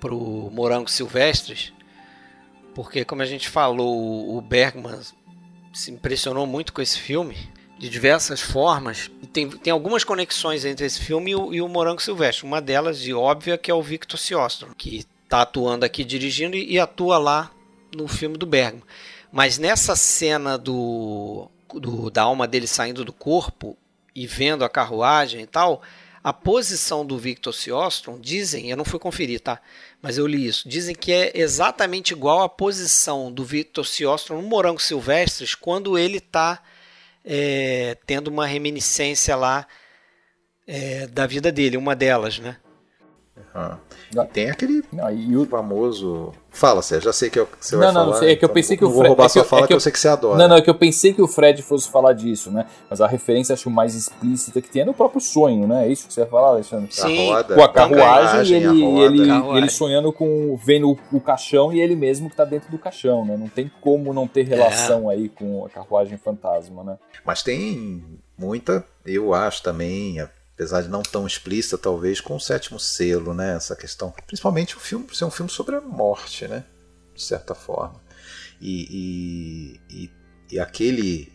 pro Morango Silvestres porque como a gente falou, o Bergman se impressionou muito com esse filme de diversas formas. E tem, tem algumas conexões entre esse filme e o, e o Morango Silvestre. Uma delas, de óbvia, que é o Victor Siostrom, que está atuando aqui dirigindo e, e, atua lá no filme do Bergman. Mas nessa cena do, do, da alma dele saindo do corpo e vendo a carruagem e tal, a posição do Victor Siostrom, dizem, eu não fui conferir, tá? Mas eu li isso. Dizem que é exatamente igual à posição do Victor Siostrom no Morango Silvestres quando ele está é, tendo uma reminiscência lá é, da vida dele, uma delas, né? Uhum. E tem aquele não, e o... famoso. Fala, Sérgio, já sei que, é que você não, vai não, falar. Não, sei, é que eu pensei que o Fred. Vou roubar é sua fala, é que, eu, que eu sei que você adora. Não, não, é que eu pensei que o Fred fosse falar disso, né? Mas a referência, acho mais explícita que tem é no próprio sonho, né? É isso que você vai falar, Alexandre? Sim, roda, com a carruagem, e ele, ele, ele sonhando com. vendo o, o, caixão e ele mesmo que tá dentro do caixão, né? Não tem como não ter relação é. aí com a carruagem fantasma, né? Mas tem muita, eu acho também, apesar de não tão explícita, talvez, com o sétimo selo, né? Essa questão. Principalmente o filme ser um filme sobre a morte, né? De certa forma. E, e, e, e aquele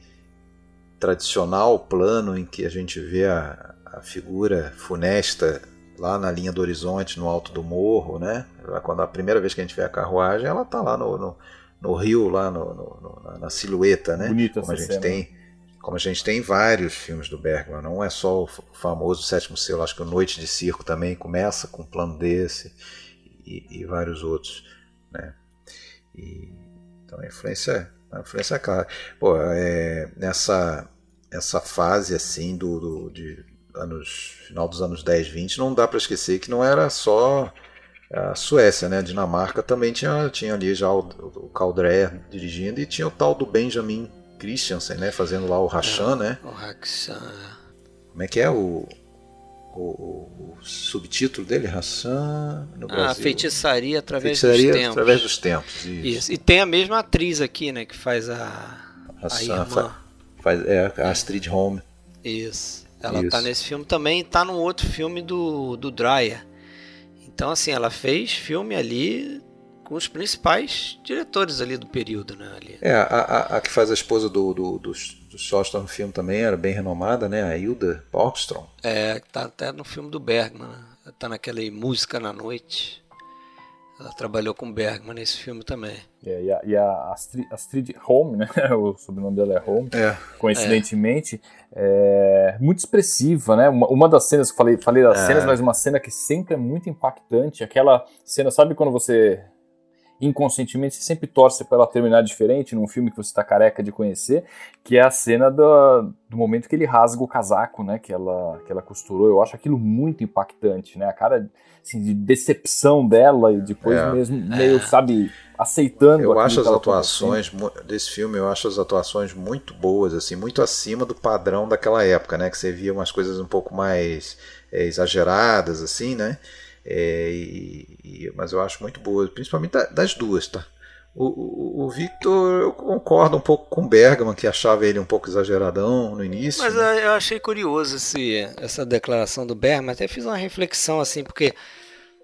tradicional plano em que a gente vê a, a figura funesta lá na linha do horizonte, no alto do morro, né? Quando a primeira vez que a gente vê a carruagem, ela tá lá no, no, no rio, lá no, no, na silhueta, né? Bonita Como a gente cena. tem como a gente tem vários filmes do Bergman, não é só o famoso Sétimo Selo, acho que o Noite de Circo também começa com um plano desse e, e vários outros, né? E, então a influência, a influência é clara. Pô, é, nessa essa fase assim do, do de anos final dos anos 10, 20, não dá para esquecer que não era só a Suécia, né? A Dinamarca também tinha, tinha ali já o, o Caldré dirigindo e tinha o tal do Benjamin Christiansen, né? Fazendo lá o Rachan, é, né? O Rachan. É. Como é que é o, o, o subtítulo dele? Rachan no ah, Brasil. Ah, feitiçaria através feitiçaria dos tempos. através dos tempos. Isso. isso. E tem a mesma atriz aqui, né? Que faz a, Hassan, a irmã. Faz, é, a Astrid Home. Isso. Ela Isso. tá nesse filme também e tá num outro filme do, do Dreyer. Então, assim, ela fez filme ali com os principais diretores ali do período, né? Ali. É, a, a, a, que faz a esposa do, do, do, do no filme também era bem renomada, né? A Hilda Borgstrom. É, tá até no filme do Bergman, né? Tá naquela Música na Noite. Ela trabalhou com Bergman nesse filme também. É, e a, e a Astrid, Astrid Holm, né? <laughs> o sobrenome dela é Holm, é. coincidentemente, é. é. muito expressiva, né? Uma, uma, das cenas que falei, falei das é. cenas, mas uma cena que sempre é muito impactante, aquela cena, sabe quando você inconscientemente você sempre torce para ela terminar diferente num filme que você está careca de conhecer, que é a cena do, do momento que ele rasga o casaco, né, que ela, que ela costurou. Eu acho aquilo muito impactante, né, a cara assim, de decepção dela e depois é, mesmo meio, é. sabe, aceitando. Eu acho as atuações desse filme, eu acho as atuações muito boas, assim, muito acima do padrão daquela época, né, que você via umas coisas um pouco mais é, exageradas, assim, né, é, e, e, mas eu acho muito boa, principalmente das duas, tá? O, o, o, Victor, eu concordo um pouco com o Bergman, que achava ele um pouco exageradão no início. Mas né? eu achei curioso esse, essa declaração do Bergman, até fiz uma reflexão assim, porque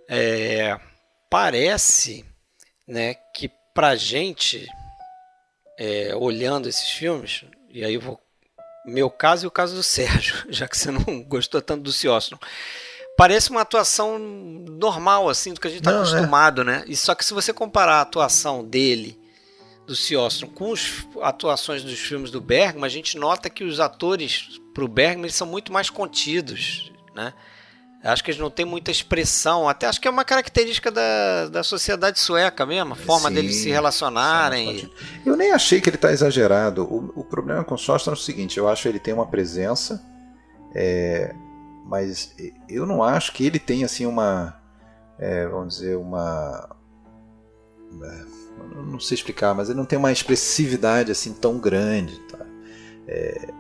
é, parece né, que pra gente, é, olhando esses filmes, e aí eu vou. Meu caso e o caso do Sérgio, <laughs> já que você não gostou tanto do Ciosno parece uma atuação normal, assim, do que a gente está é. acostumado, é. né? E só que se você comparar a atuação dele, do Ciostron, com as atuações dos filmes do Bergman, a gente nota que os atores para o Bergman eles são muito mais contidos, né? Acho que eles não têm muita expressão, até acho que é uma característica da, da sociedade sueca mesmo, a forma Sim, deles se relacionarem. Eu nem achei que ele está exagerado. O, o problema com o Sostron é o seguinte: eu acho que ele tem uma presença. É, mas eu não acho que ele tenha assim uma, é, vamos dizer, uma, é, não sei explicar, mas ele não tem uma expressividade assim tão grande, tá? É,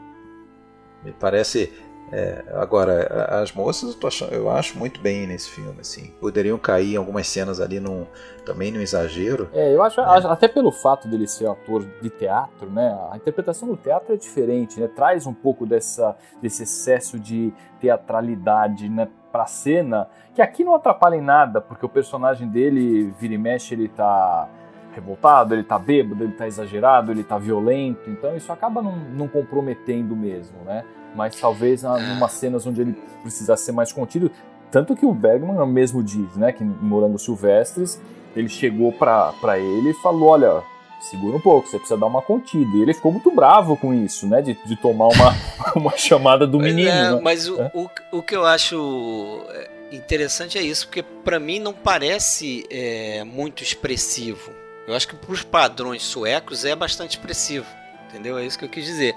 me parece é, agora, as moças eu, achando, eu, acho muito bem nesse filme, assim. Poderiam cair algumas cenas ali num, também no exagero. É, eu acho, né? até pelo fato dele ser ator de teatro, né? A interpretação do teatro é diferente, né? Traz um pouco dessa, desse excesso de teatralidade, né? Pra cena, que aqui não atrapalha em nada, porque o personagem dele, vira e mexe, ele tá revoltado, ele tá bêbado, ele tá exagerado, ele tá violento, então isso acaba não, não comprometendo mesmo, né? Mas talvez em é. umas cenas onde ele precisasse ser mais contido. Tanto que o Bergman mesmo diz, né, que em Morangos Silvestres, ele chegou para ele e falou: olha, segura um pouco, você precisa dar uma contida. E ele ficou muito bravo com isso, né, de, de tomar uma, <laughs> uma chamada do menino. É, né? Mas o, é. o, o que eu acho interessante é isso, porque para mim não parece é, muito expressivo. Eu acho que para os padrões suecos é bastante expressivo, entendeu? É isso que eu quis dizer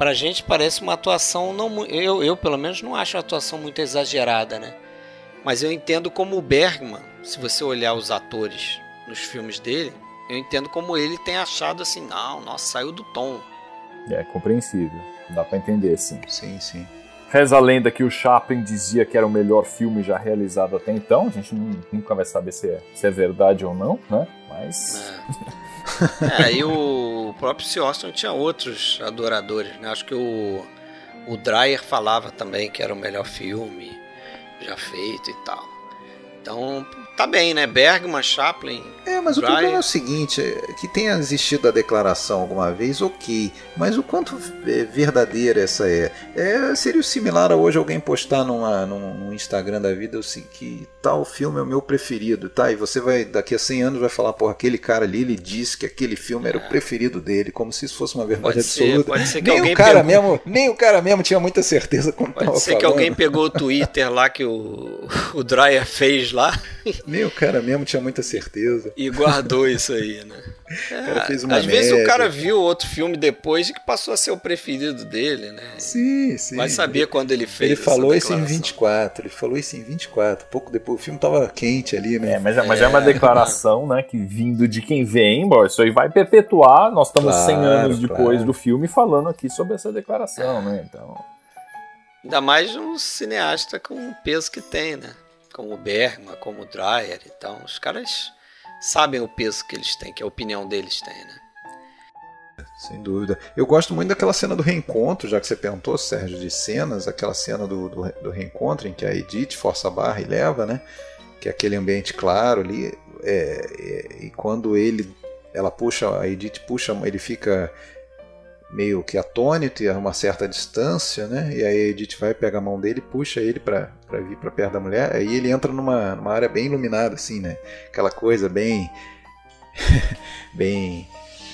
pra gente parece uma atuação não eu, eu pelo menos não acho uma atuação muito exagerada, né? Mas eu entendo como o Bergman, se você olhar os atores nos filmes dele, eu entendo como ele tem achado assim, não, nossa, saiu do tom. É compreensível, dá para entender, sim. Sim, sim. Reza a lenda que o Chaplin dizia que era o melhor filme já realizado até então. A gente nunca vai saber se é, se é verdade ou não, né? Mas. É. <laughs> <laughs> É, e o próprio C. Austin tinha outros adoradores, né? Acho que o, o Dreyer falava também que era o melhor filme já feito e tal. Então, tá bem, né? Bergman, Chaplin. É, mas o problema é o seguinte: é que tenha existido a declaração alguma vez, ok. Mas o quanto verdadeira essa é? é seria similar a hoje alguém postar numa, num, Instagram da vida assim, que tal filme é o meu preferido, tá? E você vai, daqui a 100 anos, vai falar, pô, aquele cara ali, ele disse que aquele filme era o é. preferido dele, como se isso fosse uma verdade pode absoluta. Ser, pode ser que nem alguém o cara pegou... mesmo, Nem o cara mesmo tinha muita certeza como Pode ser falando. que alguém pegou o Twitter lá que o, <laughs> o Dreyer fez lá <laughs> Nem o cara mesmo tinha muita certeza. E guardou isso aí, né? É, às média. vezes o cara viu outro filme depois e que passou a ser o preferido dele, né? Sim, sim. Vai saber quando ele fez. Ele falou isso em 24. Ele falou isso em 24. Pouco depois o filme tava quente ali, né? É, mas, é, mas é, é uma declaração, né? Que vindo de quem vem, bom, isso aí vai perpetuar. Nós estamos claro, 100 anos depois claro. do filme falando aqui sobre essa declaração, né? Então. Ainda mais um cineasta com o peso que tem, né? Como o Bergman, como o Dreyer e tal. Os caras sabem o peso que eles têm, que a opinião deles tem, né? Sem dúvida. Eu gosto muito daquela cena do reencontro, já que você perguntou, Sérgio, de cenas, aquela cena do, do, do reencontro em que a Edith força a barra e leva, né? que é aquele ambiente claro ali, é, é, e quando ele, ela puxa, a Edith puxa, ele fica meio que atônito e a uma certa distância, né? E aí a Edith vai pegar a mão dele, puxa ele para vir para perto da mulher, aí ele entra numa, numa área bem iluminada, assim, né? Aquela coisa bem <laughs> bem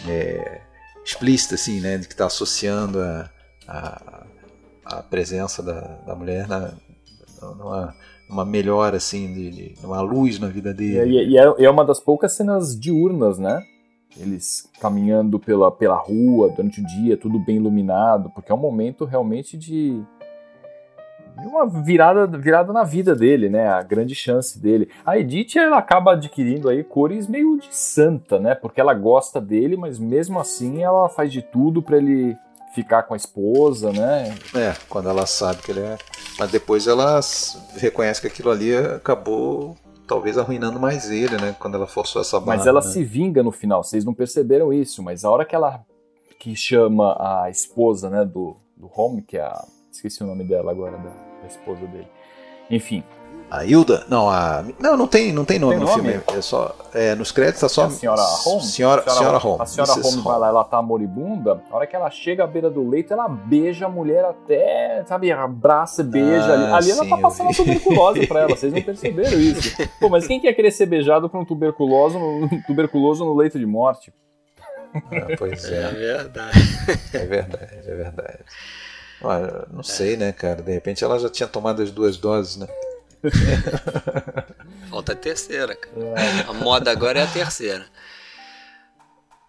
é, explícita, assim, né? Que está associando a, a, a, presença da, da mulher na, numa, numa melhora, assim, de, de uma luz na vida dele. E, e, é, é uma das poucas cenas diurnas, né? Eles caminhando pela, pela rua durante o dia, tudo bem iluminado, porque é um momento realmente de uma virada, virada na vida dele, né? A grande chance dele. A Edith ela acaba adquirindo aí cores meio de santa, né? Porque ela gosta dele, mas mesmo assim ela faz de tudo para ele ficar com a esposa, né? É, quando ela sabe que ele é. Mas depois ela reconhece que aquilo ali acabou talvez arruinando mais ele, né? Quando ela forçou essa barra. Mas ela né? se vinga no final, vocês não perceberam isso, mas a hora que ela que chama a esposa, né, do, do Home, que é a. Esqueci o nome dela agora, da, da esposa dele. Enfim, a Hilda? Não, a. Não, não tem, não tem nome tem no nome? filme. É só, é, nos créditos tá só. A senhora Holmes? Senhora, senhora, senhora Holmes. A senhora Holmes vai lá, ela tá moribunda. A hora que ela chega à beira do leito, ela beija a mulher até, sabe, abraça, beija. Ah, ali, ali ela tá passando tuberculose pra ela, vocês não perceberam isso. <laughs> Pô, mas quem quer querer ser beijado por um tuberculoso no, <laughs> tuberculoso no leito de morte? Ah, pois é. É verdade. É verdade, é verdade. Olha, não sei, né, cara? De repente ela já tinha tomado as duas doses, né? <laughs> Falta a terceira, cara. A moda agora é a terceira.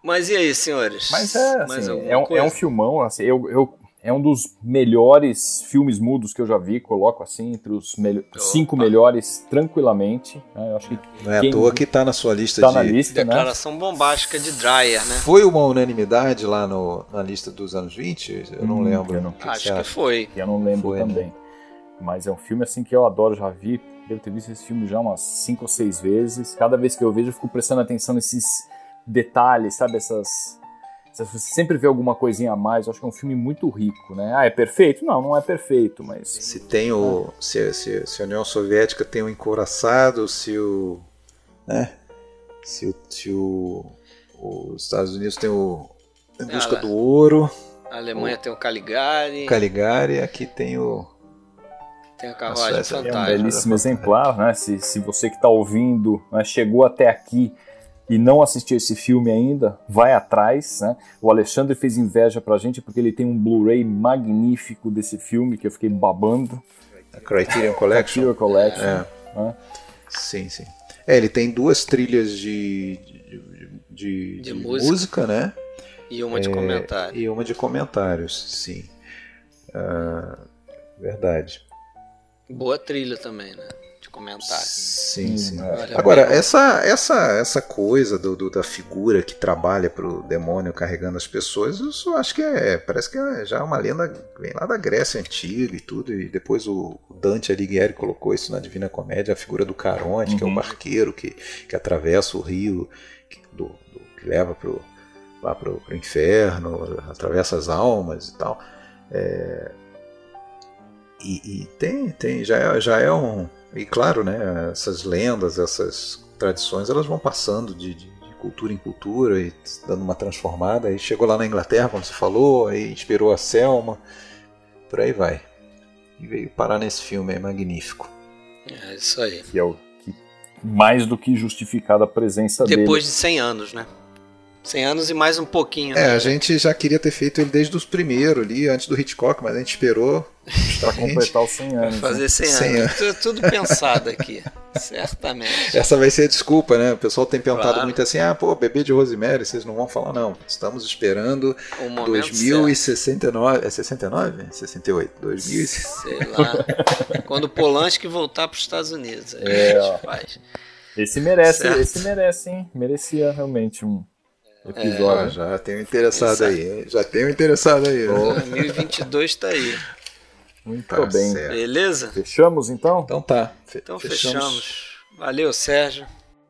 Mas e aí, senhores? Mas é, assim, é, um, é, um, filmão, assim, eu, eu, é um dos melhores filmes mudos que eu já vi, coloco assim, entre os melho cinco melhores, tranquilamente. Né? Eu acho que Não é à toa que está na sua lista tá de... na lista, né? Declaração né? bombástica de Dreyer, né? Foi uma unanimidade lá no, na lista dos anos 20? Eu não hum, lembro. Eu não, que acho que, que foi. Eu não lembro foi, né? também. Né? Mas é um filme assim que eu adoro, já vi, devo ter visto esse filme já umas cinco ou seis vezes. Cada vez que eu vejo, eu fico prestando atenção nesses detalhes, sabe? Essas. Você sempre vê alguma coisinha a mais. Eu acho que é um filme muito rico, né? Ah, é perfeito? Não, não é perfeito, mas. Se tem o. Se, se, se a União Soviética tem o encoraçado, se o. Né? Se o. Se o os Estados Unidos tem o. Em busca do ouro. A Alemanha o, tem o Caligari. Caligari, aqui tem o tem a carruagem fantástica. É um belíssimo exemplar, né? Se, se você que está ouvindo né, chegou até aqui e não assistiu esse filme ainda, vai atrás, né? O Alexandre fez inveja pra gente porque ele tem um Blu-ray magnífico desse filme que eu fiquei babando. A Criterion Collection. Criterion Collection. É. Né? Sim, sim. É, ele tem duas trilhas de, de, de, de música. música. né? E uma de é, comentário. E uma de comentários, sim. Uh, verdade. Boa trilha também, né? De comentário. Sim, sim. Agora, essa, essa, essa coisa do, do, da figura que trabalha pro demônio carregando as pessoas, eu só acho que é. Parece que é já uma lenda vem lá da Grécia Antiga e tudo. E depois o Dante Alighieri colocou isso na Divina Comédia, a figura do Caronte, uhum. que é o barqueiro que, que atravessa o rio, que, do, do que leva pro, lá pro, pro inferno, atravessa as almas e tal. É, e, e, tem, tem, já é, já é um. E claro, né, essas lendas, essas tradições, elas vão passando de, de, de, cultura em cultura e dando uma transformada. Aí chegou lá na Inglaterra, como você falou, aí inspirou a Selma, por aí vai. E veio parar nesse filme, é magnífico. É isso aí. Que é o que mais do que justificada a presença Depois dele. Depois de 100 anos, né? 100 anos e mais um pouquinho. É, né? a gente já queria ter feito ele desde os primeiros ali, antes do Hitchcock, mas a gente esperou <laughs> para completar os 100 anos. Pra fazer 100, né? 100 anos. anos. Tudo pensado aqui, <laughs> certamente. Essa vai ser a desculpa, né? O pessoal tem perguntado claro. muito assim: ah, pô, bebê de Rosemary, vocês não vão falar, não. Estamos esperando 2069. Certo. É 69? 68. 2000 Sei lá. Quando o Polanski voltar para os Estados Unidos. É, ó. Faz. Esse merece, certo. esse merece, hein? Merecia realmente um episódio. É, já tem um interessado Exato. aí, Já tem um interessado aí. 2022 tá aí. Muito tá bem. Certo. Beleza? Fechamos então? Então tá. Então fechamos. fechamos. Valeu, Sérgio.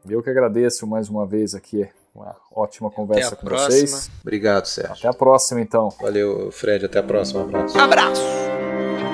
Eu que agradeço mais uma vez aqui. Uma ótima conversa com próxima. vocês. Obrigado, Sérgio. Até a próxima, então. Valeu, Fred. Até a próxima. Um abraço. abraço.